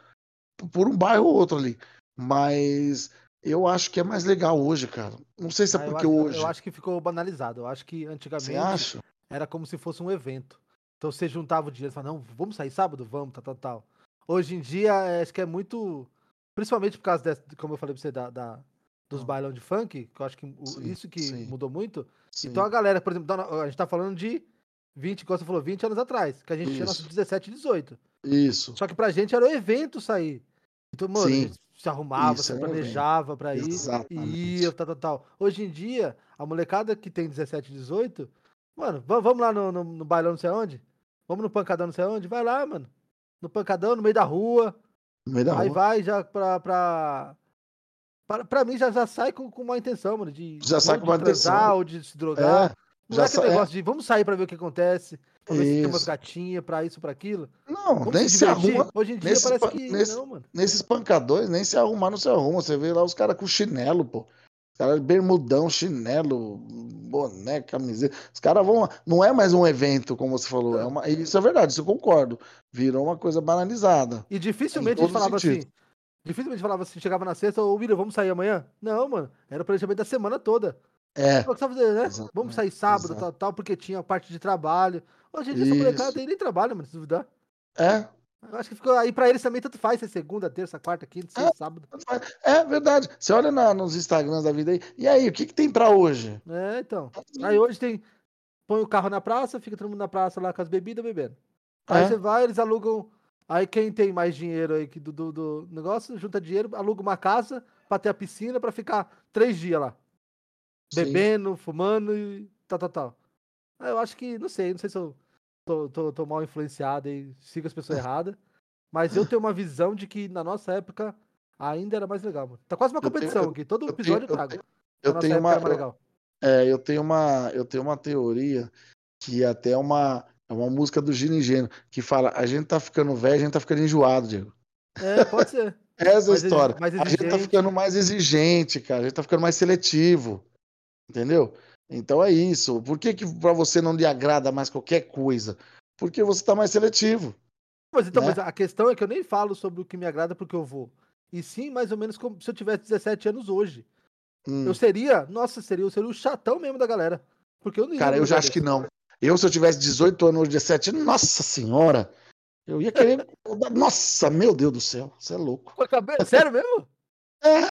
por um bairro ou outro ali. Mas eu acho que é mais legal hoje, cara. Não sei se é ah, porque eu acho, hoje. Eu acho que ficou banalizado. Eu acho que antigamente era como se fosse um evento. Então você juntava o dinheiro e falava, não, vamos sair sábado? Vamos, tal, tal, tal. Hoje em dia, é, acho que é muito. Principalmente por causa, dessa, como eu falei pra você, da, da dos ah. bailão de funk, que eu acho que sim, isso que sim. mudou muito. Sim. Então a galera, por exemplo, a gente tá falando de 20, como você falou, 20 anos atrás, que a gente isso. tinha nossos 17 e 18. Isso. Só que pra gente era o evento sair. Então, mano, Sim se arrumava, Isso, se planejava para ir e ia, tal, tal, tal. Hoje em dia, a molecada que tem 17, 18, mano, vamos lá no, no, no bailão não sei onde? Vamos no pancadão não sei onde? Vai lá, mano. No pancadão, no meio da rua. No meio da aí rua. vai já pra. pra... Pra, pra mim já, já sai com, com uma intenção, mano. De, já sai com uma intenção. Ou de se drogar. É, não é aquele negócio é. de vamos sair pra ver o que acontece. Pra ver se tem umas gatinhas pra isso, pra aquilo. Não, Vamos nem se, se arruma. Hoje em dia nesse, parece que nesse, não, mano. Nesses pancadores, nem se arrumar, não se arruma. Você vê lá os caras com chinelo, pô. Os caras bermudão, chinelo, boné, camiseta. Os caras vão lá. Não é mais um evento, como você falou. É uma... Isso é verdade, isso eu concordo. Virou uma coisa banalizada. E dificilmente a gente falava sentido. assim. Dificilmente falava assim, chegava na sexta, ô William, vamos sair amanhã? Não, mano. Era o planejamento da semana toda. É. Fazer, né? Vamos sair sábado, tal, tal, porque tinha parte de trabalho. Hoje em dia, essa molecada tem nem trabalho, mano, se duvidar. É. Eu acho que ficou aí pra eles também tanto faz ser segunda, terça, quarta, quinta, sexta, é, sábado. É verdade. Você olha na, nos Instagrams da vida aí. E aí, o que, que tem pra hoje? É, então. Aí hoje tem. Põe o carro na praça, fica todo mundo na praça lá com as bebidas bebendo. Aí é. você vai, eles alugam. Aí quem tem mais dinheiro aí do, do, do negócio, junta dinheiro, aluga uma casa pra ter a piscina pra ficar três dias lá. Bebendo, Sim. fumando e tal, tal, tal. Eu acho que, não sei, não sei se eu tô, tô, tô mal influenciado e sigo as pessoas erradas. Mas eu tenho uma visão de que na nossa época ainda era mais legal, mano. Tá quase uma competição tenho, aqui. Todo episódio eu, trago. Eu, eu tenho uma. É, eu tenho uma. Eu tenho uma teoria que é até uma. É uma música do Gino Gênio, que fala: a gente tá ficando velho, a gente tá ficando enjoado, Diego. É, pode ser. Essa é a história. a gente tá ficando mais exigente, cara. A gente tá ficando mais seletivo. Entendeu? Então é isso. Por que, que para você não lhe agrada mais qualquer coisa? Porque você está mais seletivo. Mas então, né? mas a questão é que eu nem falo sobre o que me agrada porque eu vou. E sim, mais ou menos como se eu tivesse 17 anos hoje. Hum. Eu seria, nossa, seria, eu seria o chatão mesmo da galera. Porque eu não Cara, eu já acho que não. Eu, se eu tivesse 18 anos, 17 anos, nossa senhora, eu ia querer. nossa, meu Deus do céu, você é louco. Sério mesmo? É,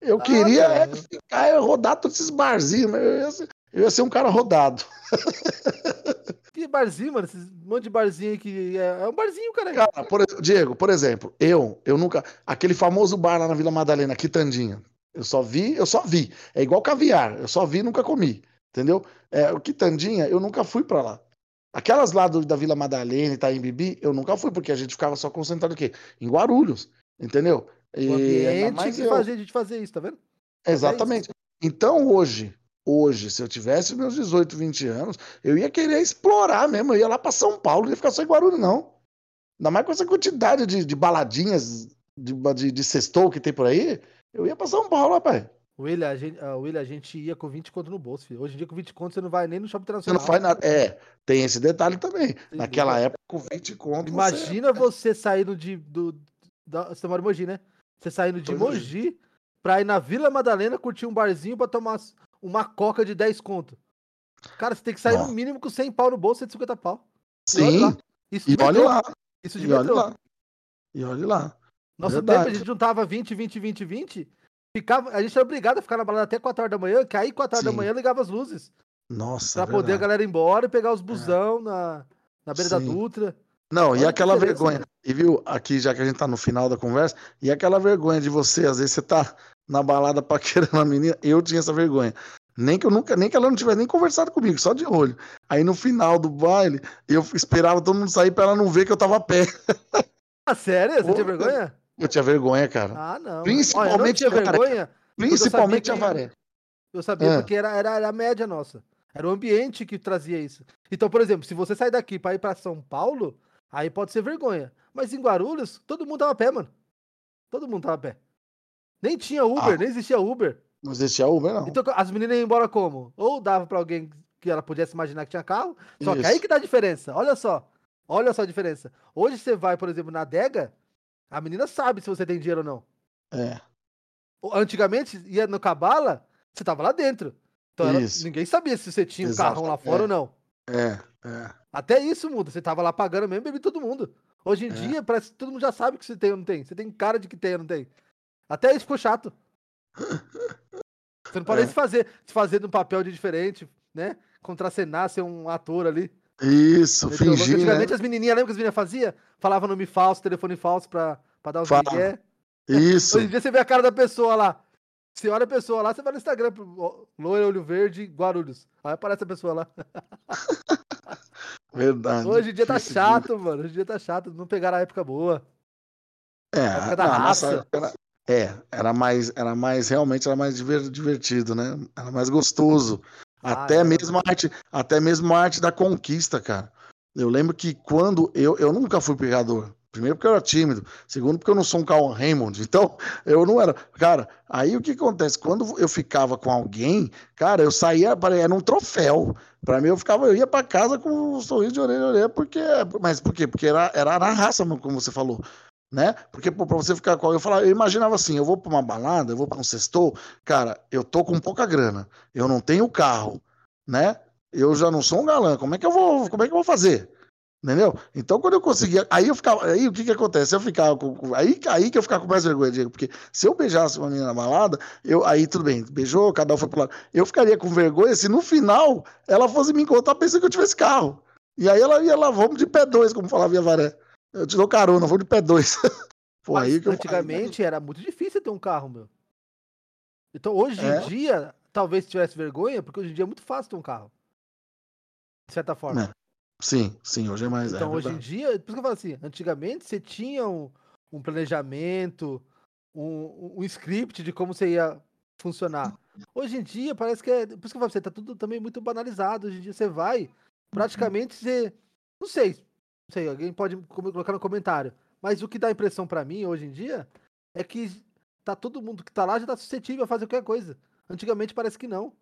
eu ah, queria é, ficar, rodar todos esses barzinhos, mas eu ia, ser, eu ia ser um cara rodado. Que barzinho, mano? Esse monte de barzinho que é, é um barzinho, cara. Cara, por, Diego, por exemplo, eu, eu nunca. Aquele famoso bar lá na Vila Madalena, Quitandinha. Eu só vi, eu só vi. É igual caviar. Eu só vi e nunca comi. Entendeu? É, o Quitandinha, eu nunca fui para lá. Aquelas lá do, da Vila Madalena e Itaim Bibi, eu nunca fui, porque a gente ficava só concentrado aqui em Guarulhos, entendeu? O ambiente que eu... fazia a gente fazer isso, tá vendo? Exatamente. Então hoje, hoje, se eu tivesse meus 18, 20 anos, eu ia querer explorar mesmo, eu ia lá para São Paulo, não ia ficar só em Guarulhos, não. Ainda mais com essa quantidade de, de baladinhas de, de, de sextou que tem por aí, eu ia pra São Paulo, rapaz. William, a gente, uh, William, a gente ia com 20 conto no bolso, filho. Hoje em dia, com 20 conto, você não vai nem no shopping internacional. Você não faz nada. É, tem esse detalhe também. Sim, Naquela época, com 20 conto. Imagina você, você saindo de. Do, da, você mora em Mogi, né? Você saindo de Mogi pra ir na Vila Madalena curtir um barzinho pra tomar uma coca de 10 conto. Cara, você tem que sair no mínimo com 100 pau no bolso, 150 pau. Sim. Isso e olha lá. Isso de e olha lá. E olha lá. Nosso Verdade. tempo a gente juntava 20, 20, 20, 20. Ficava, a gente era obrigado a ficar na balada até 4 horas da manhã, que aí 4 horas Sim. da manhã ligava as luzes. Nossa. Pra verdade. poder a galera ir embora e pegar os busão é. na, na beira Sim. da Dutra. Não, e aquela vergonha. E viu, aqui, já que a gente tá no final da conversa, e aquela vergonha de você, às vezes você tá na balada paquerando a menina, eu tinha essa vergonha. Nem que eu nunca, nem que ela não tivesse nem conversado comigo, só de olho. Aí no final do baile, eu esperava todo mundo sair pra ela não ver que eu tava a pé. Ah, sério? Você Pô, tinha vergonha? Eu tinha vergonha, cara. Ah, não. Principalmente Olha, tinha vergonha. Principalmente a Varé. Eu sabia ah. porque era, era, era a média nossa. Era o ambiente que trazia isso. Então, por exemplo, se você sair daqui para ir para São Paulo, aí pode ser vergonha. Mas em Guarulhos, todo mundo tava a pé, mano. Todo mundo tava a pé. Nem tinha Uber, ah. nem existia Uber. Não existia Uber, não. Então as meninas iam embora como? Ou dava para alguém que ela pudesse imaginar que tinha carro. Só isso. que aí que dá a diferença. Olha só. Olha só a diferença. Hoje você vai, por exemplo, na adega, a menina sabe se você tem dinheiro ou não. É. Antigamente, ia no Cabala, você tava lá dentro. Então era, ninguém sabia se você tinha um Exato. carrão lá fora é. ou não. É, é. Até isso muda. Você tava lá pagando mesmo, bebia todo mundo. Hoje em é. dia, parece que todo mundo já sabe que você tem ou não tem. Você tem cara de que tem ou não tem. Até isso ficou chato. Você não pode é. se fazer, se fazer num papel de diferente, né? Contracenar, ser um ator ali. Isso, então, fingir, Antigamente né? as menininhas, lembra que as meninas faziam? Falavam nome falso, telefone falso pra, pra dar os Fala. migué. Isso. Hoje em dia você vê a cara da pessoa lá. Você olha a pessoa lá, você vai no Instagram, loira, olho verde, Guarulhos. Aí aparece a pessoa lá. Verdade. Hoje em dia tá chato, mano. Hoje em dia tá chato. Não pegaram a época boa. É, a época da raça. Era, é, era mais, era mais, realmente era mais divertido, né? Era mais gostoso. Ah, até é. mesmo a arte, até mesmo a arte da conquista, cara. Eu lembro que quando eu, eu nunca fui pegador. Primeiro porque eu era tímido, segundo porque eu não sou um Carl Raymond, então eu não era. Cara, aí o que acontece? Quando eu ficava com alguém, cara, eu saía, era um troféu. Para mim eu ficava, eu ia para casa com um sorriso de orelha a orelha, porque, mas por quê? Porque era, era na raça, como você falou né? Porque para você ficar com eu falava, eu imaginava assim, eu vou para uma balada, eu vou para um sextou, cara, eu tô com pouca grana, eu não tenho carro, né? Eu já não sou um galã, como é que eu vou, como é que eu vou fazer? Entendeu? Então, quando eu conseguia. Aí eu ficava. Aí o que que acontece? Eu ficava com. Aí, aí que eu ficava com mais vergonha, Diego. Porque se eu beijasse uma menina na balada, eu, aí tudo bem, beijou, cada um foi pro lado. Eu ficaria com vergonha se no final ela fosse me encontrar pensando que eu tivesse carro. E aí ela ia lá, vamos de pé dois, como falava a Varé. Eu te dou carona, vou de pé dois. Pô, aí que antigamente eu... era muito difícil ter um carro, meu. Então hoje é? em dia, talvez tivesse vergonha, porque hoje em dia é muito fácil ter um carro. De certa forma. Sim, sim, hoje é mais. É então, é hoje em dia, por isso que eu falo assim, antigamente você tinha um, um planejamento, um, um script de como você ia funcionar. Hoje em dia, parece que é. Por isso que eu falo, você tá tudo também muito banalizado. Hoje em dia você vai, praticamente você. Não sei, não sei, alguém pode colocar no comentário. Mas o que dá impressão para mim hoje em dia é que tá todo mundo que tá lá já tá suscetível a fazer qualquer coisa. Antigamente parece que não.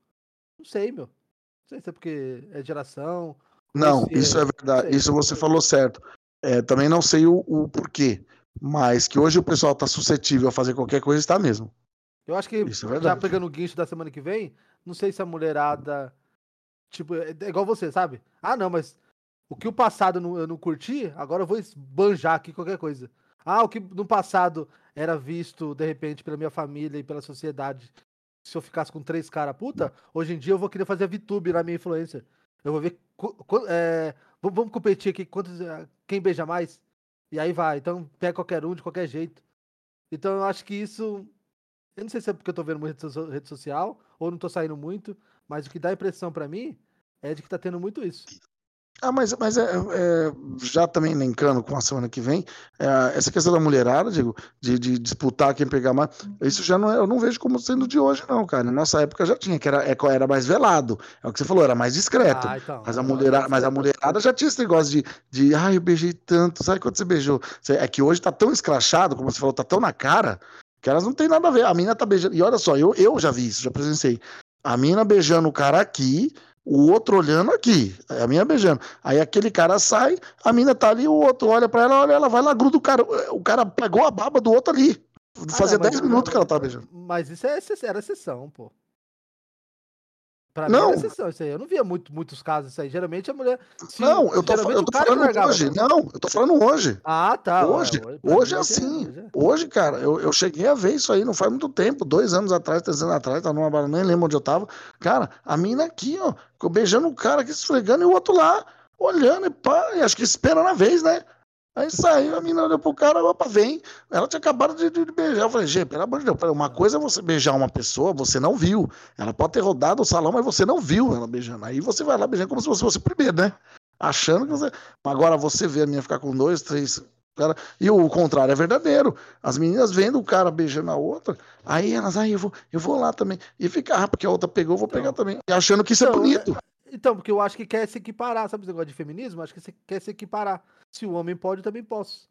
Não sei, meu. Não sei se é porque é geração. Não, isso é, é verdade. Isso você falou certo. É, também não sei o, o, porquê. Mas que hoje o pessoal tá suscetível a fazer qualquer coisa, está mesmo. Eu acho que é já pegando o guincho da semana que vem, não sei se a mulherada. Tipo, é, é igual você, sabe? Ah, não, mas o que o passado eu não curti, agora eu vou banjar aqui qualquer coisa. Ah, o que no passado era visto, de repente, pela minha família e pela sociedade, se eu ficasse com três caras puta, hoje em dia eu vou querer fazer a VTube na minha influência. Eu vou ver. É, vamos competir aqui quantos, é, quem beija mais. E aí vai. Então pega qualquer um de qualquer jeito. Então eu acho que isso. Eu não sei se é porque eu tô vendo muito rede social ou não tô saindo muito, mas o que dá impressão para mim é de que tá tendo muito isso. Ah, mas, mas é, é, já também linkando com a semana que vem, é, essa questão da mulherada, digo, de, de, disputar quem pegar mais, isso já não é, eu não vejo como sendo de hoje, não, cara. Na nossa época já tinha, que era, é, era mais velado. É o que você falou, era mais discreto. Ah, então, mas, a mulherada, mas a mulherada já tinha esse negócio de, de ai, eu beijei tanto, sabe quando você beijou? É que hoje tá tão escrachado, como você falou, tá tão na cara, que elas não tem nada a ver. A mina tá beijando. E olha só, eu, eu já vi isso, já presenciei. A mina beijando o cara aqui, o outro olhando aqui, a mina beijando. Aí aquele cara sai, a mina tá ali, o outro olha pra ela, olha, ela vai lá, gruda o cara. O cara pegou a baba do outro ali. Fazia 10 minutos que ela tava beijando. Mas isso é, era exceção, pô. Pra não. mim era exceção isso aí. Eu não via muito, muitos casos isso aí. Geralmente a mulher. Se, não, eu tô, eu tô falando hoje. Não, eu tô falando hoje. Ah, tá. Hoje, hoje, hoje é assim. Hoje, é. hoje cara, eu, eu cheguei a ver isso aí não faz muito tempo. Dois anos atrás, três anos atrás, tá numa nem lembro onde eu tava. Cara, a mina aqui, ó, beijando o cara aqui, esfregando, e o outro lá, olhando e pá, e acho que espera na vez, né? Aí saiu, a menina olhou pro cara, opa, vem. Ela tinha acabado de, de, beijar. Eu falei, gente, pelo amor de Deus, uma coisa é você beijar uma pessoa, você não viu. Ela pode ter rodado o salão, mas você não viu ela beijando. Aí você vai lá beijando como se você fosse o primeiro, né? Achando que você. Agora você vê a menina ficar com dois, três. Cara... E o contrário é verdadeiro. As meninas vendo o cara beijando a outra, aí elas, aí eu vou, eu vou lá também. E fica, ah, porque a outra pegou, eu vou pegar então, também. E achando que isso é então, é bonito. Então, porque eu acho que quer se equiparar, sabe esse negócio de feminismo? Acho que quer se equiparar. Se o homem pode, eu também posso.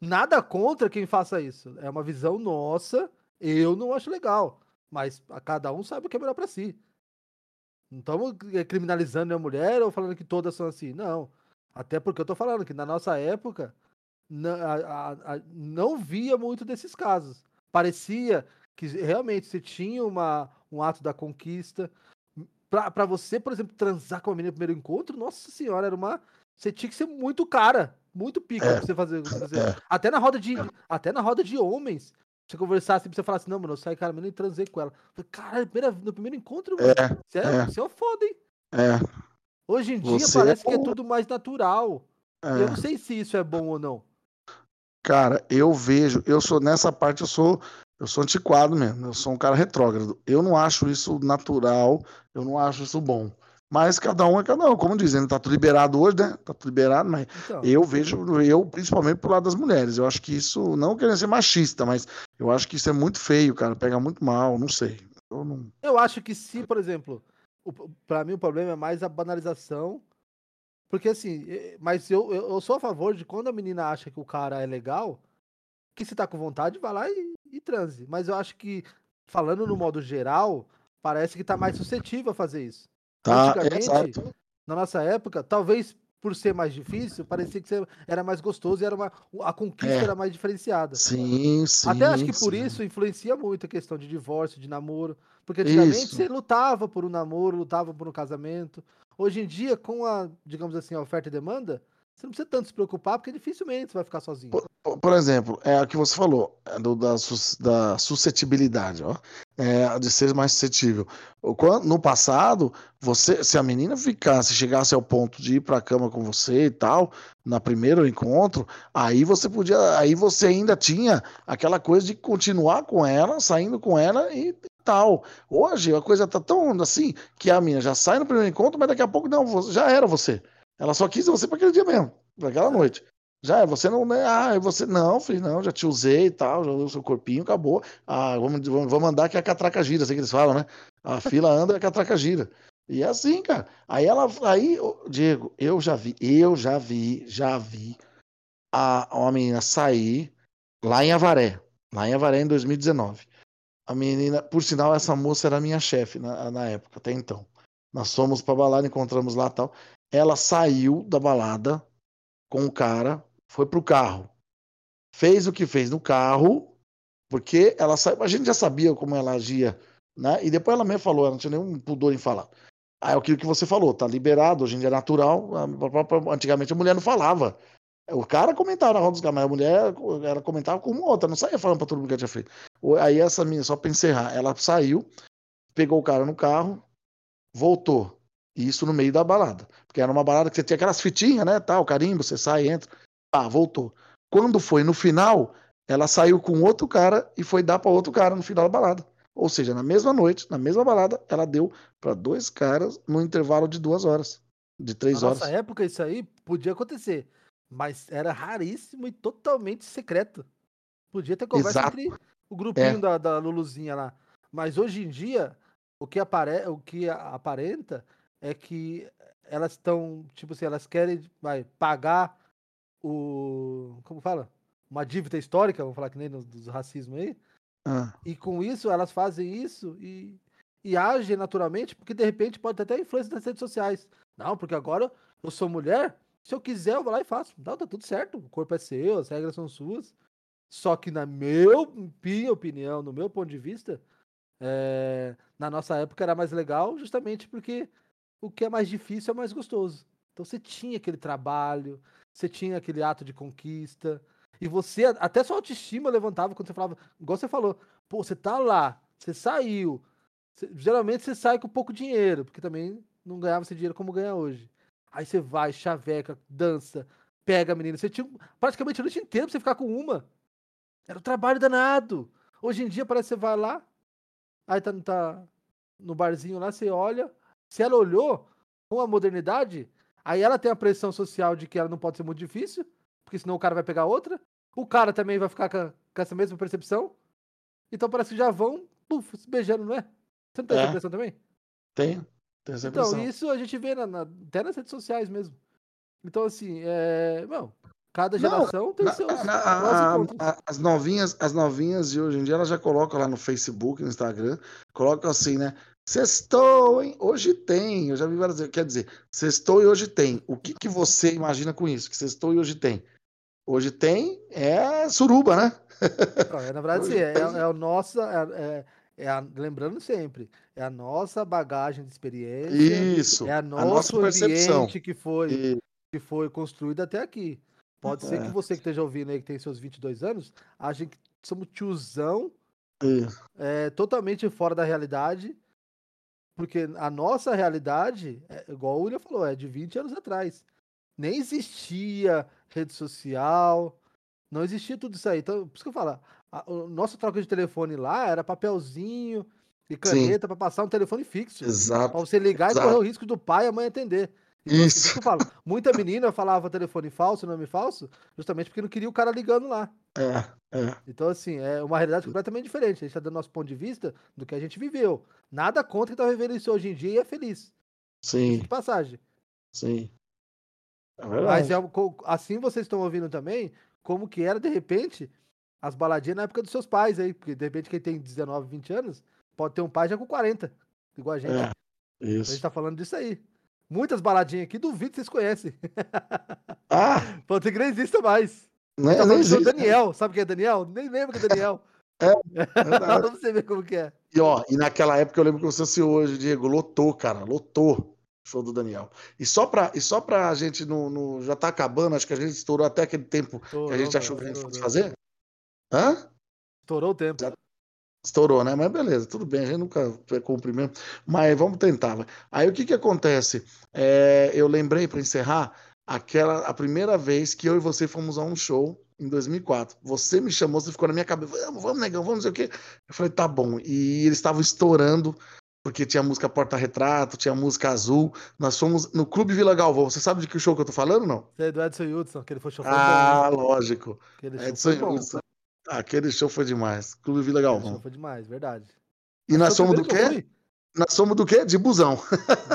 Nada contra quem faça isso. É uma visão nossa. Eu não acho legal. Mas a cada um sabe o que é melhor para si. Não estamos eh, criminalizando a mulher ou falando que todas são assim. Não. Até porque eu tô falando que na nossa época não, não via muito desses casos. Parecia que realmente você tinha uma, um ato da conquista. Para você, por exemplo, transar com a menina no primeiro encontro, nossa senhora, era uma. Você tinha que ser muito cara muito pica é, pra você fazer. fazer. É. Até na roda de. Até na roda de homens. Você conversar assim, você falar assim, não, mano, eu saí, cara, eu nem transei com ela. Caralho, no primeiro encontro, mano, é, você, é, é. você é foda, hein? É. Hoje em dia você parece é que é tudo mais natural. É. Eu não sei se isso é bom ou não. Cara, eu vejo, eu sou nessa parte, eu sou, eu sou antiquado mesmo. Eu sou um cara retrógrado. Eu não acho isso natural, eu não acho isso bom. Mas cada um é cada um, como dizendo, tá tudo liberado hoje, né? Tá tudo liberado, mas então. eu vejo, eu principalmente pro lado das mulheres. Eu acho que isso, não querendo ser machista, mas eu acho que isso é muito feio, cara. Pega muito mal, não sei. Eu, não... eu acho que se, por exemplo, para mim o problema é mais a banalização. Porque assim, mas eu, eu, sou a favor de quando a menina acha que o cara é legal, que se tá com vontade, vá lá e, e transe. Mas eu acho que, falando no modo geral, parece que tá mais suscetível a fazer isso. Tá, Antigamente, exato. na nossa época, talvez por ser mais difícil, parecia que era mais gostoso e era uma, a conquista é. era mais diferenciada. Sim, sim. Até acho que por sim. isso influencia muito a questão de divórcio, de namoro. Porque antigamente isso. você lutava por um namoro, lutava por um casamento. Hoje em dia, com a, digamos assim, a oferta e demanda, você não precisa tanto se preocupar, porque dificilmente você vai ficar sozinho. Por, por exemplo, é o que você falou, é do, da, da suscetibilidade, ó, é, de ser mais suscetível. No passado, você, se a menina ficasse, chegasse ao ponto de ir para a cama com você e tal, na primeiro encontro, aí você podia, aí você ainda tinha aquela coisa de continuar com ela, saindo com ela e tal. Hoje a coisa tá tão assim que a menina já sai no primeiro encontro, mas daqui a pouco não, já era você. Ela só quis você para aquele dia mesmo, para aquela noite. Já você não, né? Ah, você não, filho, não, já te usei e tal, já usei o seu corpinho, acabou. Ah, vamos, vamos, andar que a catraca gira, assim que eles falam, né? A fila anda e a catraca gira. E é assim, cara. Aí ela, aí, Diego, eu já vi, eu já vi, já vi a, uma menina sair lá em Avaré, lá em Avaré em 2019. A menina, por sinal, essa moça era minha chefe na, na época, até então. Nós fomos pra balada, encontramos lá tal. Ela saiu da balada com o cara, foi pro carro. Fez o que fez no carro, porque ela saiu. A gente já sabia como ela agia, né? E depois ela mesmo falou, ela não tinha nenhum pudor em falar. Aí é aquilo que você falou, tá liberado, hoje em dia é natural. Antigamente a mulher não falava. O cara comentava na roda dos caras, a mulher ela comentava com uma outra, não saía falando pra todo mundo que tinha feito. Aí essa minha, só pra encerrar, ela saiu, pegou o cara no carro, voltou. Isso no meio da balada. Porque era uma balada que você tinha aquelas fitinhas, né? Tal, carimbo, você sai, entra. Ah, voltou. Quando foi no final, ela saiu com outro cara e foi dar para outro cara no final da balada. Ou seja, na mesma noite, na mesma balada, ela deu para dois caras no intervalo de duas horas. De três Na horas. nossa época, isso aí podia acontecer. Mas era raríssimo e totalmente secreto. Podia ter conversa Exato. entre o grupinho É. da, da Luluzinha lá. Mas hoje em dia, o que, apare... o que aparenta é que elas estão, tipo assim, elas querem vai, pagar o. Como fala? Uma dívida histórica, vamos falar que nem dos racismo aí. Ah, E com isso, elas fazem isso e, e agem naturalmente, porque de repente pode ter até influência das redes sociais. Não, porque agora eu sou mulher, se eu quiser eu vou lá e faço. Não, tá tudo certo, o corpo é seu, as regras são suas. Só que na meu, minha opinião, no meu ponto de vista, é, na nossa época era mais legal, justamente porque o que é mais difícil é mais gostoso. Então você tinha aquele trabalho, você tinha aquele ato de conquista, e você, até sua autoestima levantava quando você falava, igual você falou, pô, você tá lá, você saiu. geralmente você sai com pouco dinheiro, porque também não ganhava esse dinheiro como ganha hoje. Aí você vai, chaveca, dança, pega a menina. Você tinha praticamente a noite inteira pra você ficar com uma. Era um trabalho danado. Hoje em dia parece que você vai lá, aí tá, tá no barzinho lá, você olha. Se ela olhou com a modernidade, aí ela tem a pressão social de que ela não pode ser muito difícil, porque senão o cara vai pegar outra. O cara também vai ficar com, com essa mesma percepção. Então parece que já vão puf, se beijando, não é? Você não tem É. essa impressão também? tem. Tem essa Então, isso a gente vê na- na- até nas redes sociais mesmo. Então, assim, é. Não, cada Não, geração tem Na- seus na- a- a- as novinhas, as novinhas de hoje em dia, elas já colocam lá no Facebook, no Instagram, colocam assim, né? Sextou, hein? Hoje tem. Eu já vi várias vezes. Quer dizer, sextou e hoje tem. O que, que você imagina com isso? Que sextou e hoje tem? Hoje tem é suruba, né? É, na verdade, sim, é, é a nossa. É, é- é a- lembrando sempre, é a nossa bagagem de experiência. Isso. É a a nosso nossa percepção. que foi, E- que foi construído até aqui. Pode ser É. que você que esteja ouvindo aí, que tem seus 22 anos, ache que somos tiozão e- é, totalmente fora da realidade, porque a nossa realidade, é, igual o William falou, é de 20 anos atrás. Nem existia rede social, não existia tudo isso aí. Então, por isso que eu falo, a, o nossa troca de telefone lá era papelzinho e caneta para passar um telefone fixo. Pra Exato. você ligar Exato. e correr o risco do pai e a mãe atender. Então, assim, isso Isso. que eu falo, muita menina falava telefone falso, nome falso, justamente porque não queria o cara ligando lá. É, é. Então, assim, é uma realidade completamente diferente. A gente tá dando nosso ponto de vista do que a gente viveu. Nada contra quem tá vivendo isso hoje em dia e é feliz. Sim, De passagem. sim. É Mas é, assim vocês estão ouvindo também, como que era, de repente, as baladinhas na época dos seus pais aí. Porque, de repente, quem tem 19, 20 anos, pode ter um pai já com 40. Igual a gente. É, A gente isso. tá falando disso aí. Muitas baladinhas aqui, duvido que vocês conhecem. Ah, Pode ser que nem exista mais. nem, Tá nem existe. Daniel. Sabe quem é Daniel? Nem lembro que é Daniel. Verdade. pra você ver como que é. E, ó, e naquela época eu lembro que você se hoje, Diego, lotou, cara, lotou show do Daniel. E só pra, e só pra gente no, no- Já tá acabando, acho que a gente estourou até aquele tempo que a Estourou, gente achou que a gente fosse estourou. fazer. Hã? Estourou o tempo. Estourou, né? Mas beleza, tudo bem, a gente nunca cumpre mesmo. Mas vamos tentar. vai. Aí o que que acontece? É, eu lembrei, para encerrar, aquela a primeira vez que eu e você fomos a um show em 2004. Você me chamou, você ficou na minha cabeça, vamos, vamos, negão, vamos, não sei o quê. Eu falei, tá bom. E eles estavam estourando, porque tinha música Porta-Retrato, tinha música Azul. Nós fomos no Clube Vila Galvão. Você sabe de que show que eu tô falando, não? É do Edson Hudson, que ele foi Ah, bom. lógico. Aquele show Edson foi Aquele show foi demais. Clube Vila Aquele Galvão. show foi demais, verdade. E o somos do quê? Nós somos do quê? De busão.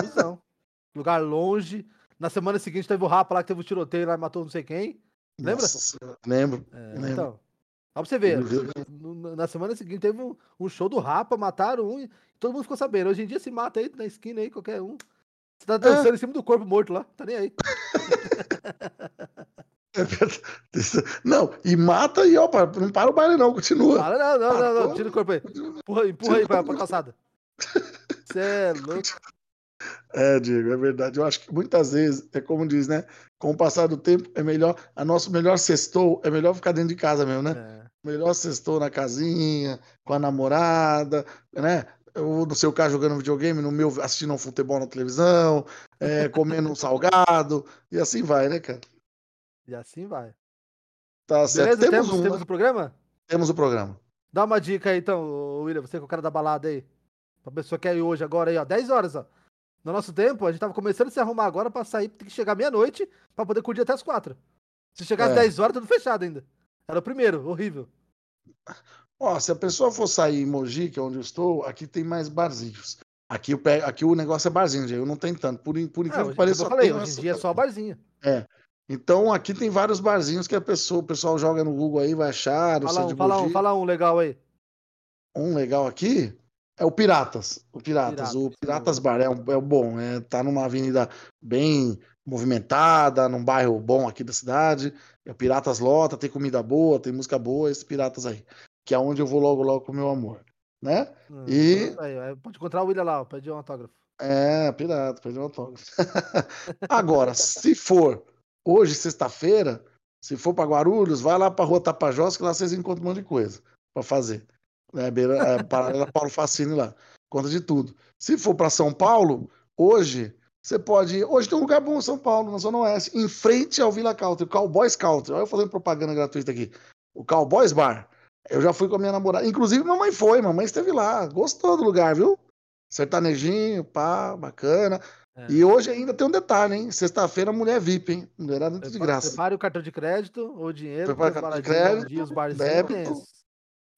busão. Lugar longe. Na semana seguinte teve o Rapa lá que teve o tiroteio lá e matou não sei quem. Lembra? Nossa lembro. É, Lembro. então. Ó pra você ver. Na semana seguinte teve um, um show do Rapa, mataram um e todo mundo ficou sabendo. Hoje em dia se mata aí na esquina aí, qualquer um. Você tá dançando em cima do corpo morto lá, tá nem aí. É. Não, e mata e ó, para- não para o baile, não, continua. Fala, não, não, não, não, tira o corpo aí. Empurra, empurra aí pra, pra calçada. Você é louco. É, Diego, é verdade. Eu acho que muitas vezes, é como diz, né? Com o passar do tempo, é melhor. A nosso melhor sextou é melhor ficar dentro de casa mesmo, né? É. Melhor sextou na casinha, com a namorada, né? Ou no seu caso jogando videogame, no meu assistindo um futebol na televisão, é, comendo um salgado, e assim vai, né, cara? E assim vai. Tá certo. Beleza? Temos, Temos, um, temos né? o programa? temos o programa. Dá uma dica aí então, William, você que é o cara da balada aí. Pra pessoa que é hoje, agora aí, ó. 10 horas, ó. No nosso tempo, a gente tava começando a se arrumar agora pra sair, tem que chegar meia-noite pra poder curtir até as quatro. Se chegar às É. 10 horas, tudo fechado ainda. Era o primeiro, horrível. Ó, se a pessoa for sair em Mogi, que é onde eu estou, aqui tem mais barzinhos. Aqui, pego- aqui o negócio é barzinho, eu não tenho tanto. Por, por É, incrível hoje, que pareça, eu falei, hoje em dia é só barzinho. Então aqui tem vários barzinhos que a pessoa, o pessoal joga no Google aí, vai achar. Fala um, fala um, fala um legal aí. Um legal aqui é o Piratas. O Piratas. Piratas, o Piratas. Bar é, é bom. É, tá numa avenida bem movimentada, num bairro bom aqui da cidade. É o Piratas Lota, tem comida boa, tem música boa, esse Piratas aí. Que é onde eu vou logo, logo com o meu amor. Né? Hum, E- então aí, aí pode encontrar o William lá, pedir um autógrafo. É, pirata, perdeu o autógrafo. Agora, se for hoje, sexta-feira, se for para Guarulhos, vai lá para Rua Tapajós, que lá vocês encontram um monte de coisa para fazer. É, beira, é, paralela Paulo Facine lá. Conta de tudo. Se for para São Paulo, hoje, você pode ir. Hoje tem um lugar bom em São Paulo, na Zona Oeste, em frente ao Villa Country, o Cowboys Country. Olha eu fazendo propaganda gratuita aqui. O Cowboys Bar. Eu já fui com a minha namorada. Inclusive, mamãe foi, mamãe esteve lá. Gostou do lugar, viu? Sertanejinho, pá, bacana. É. E hoje ainda tem um detalhe, hein? Sexta-feira, mulher VIP, hein? Mulherada de graça. Prepare o cartão de crédito ou dinheiro, Prepara porque o cartão de crédito, dia, os débito. tensos.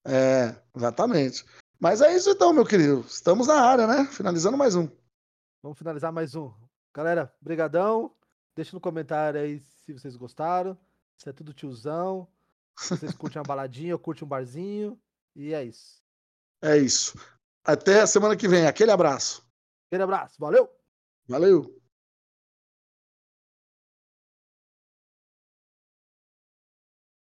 É, exatamente. Mas é isso então, meu querido. Estamos na área, né? Finalizando mais um. Vamos finalizar mais um. Galera, brigadão. Deixa no comentário aí se vocês gostaram. Se é tudo tiozão. Se vocês curtem uma baladinha curtem um barzinho. E é isso. É isso. Até a semana que vem. Aquele abraço. Aquele abraço. Valeu! Valeu!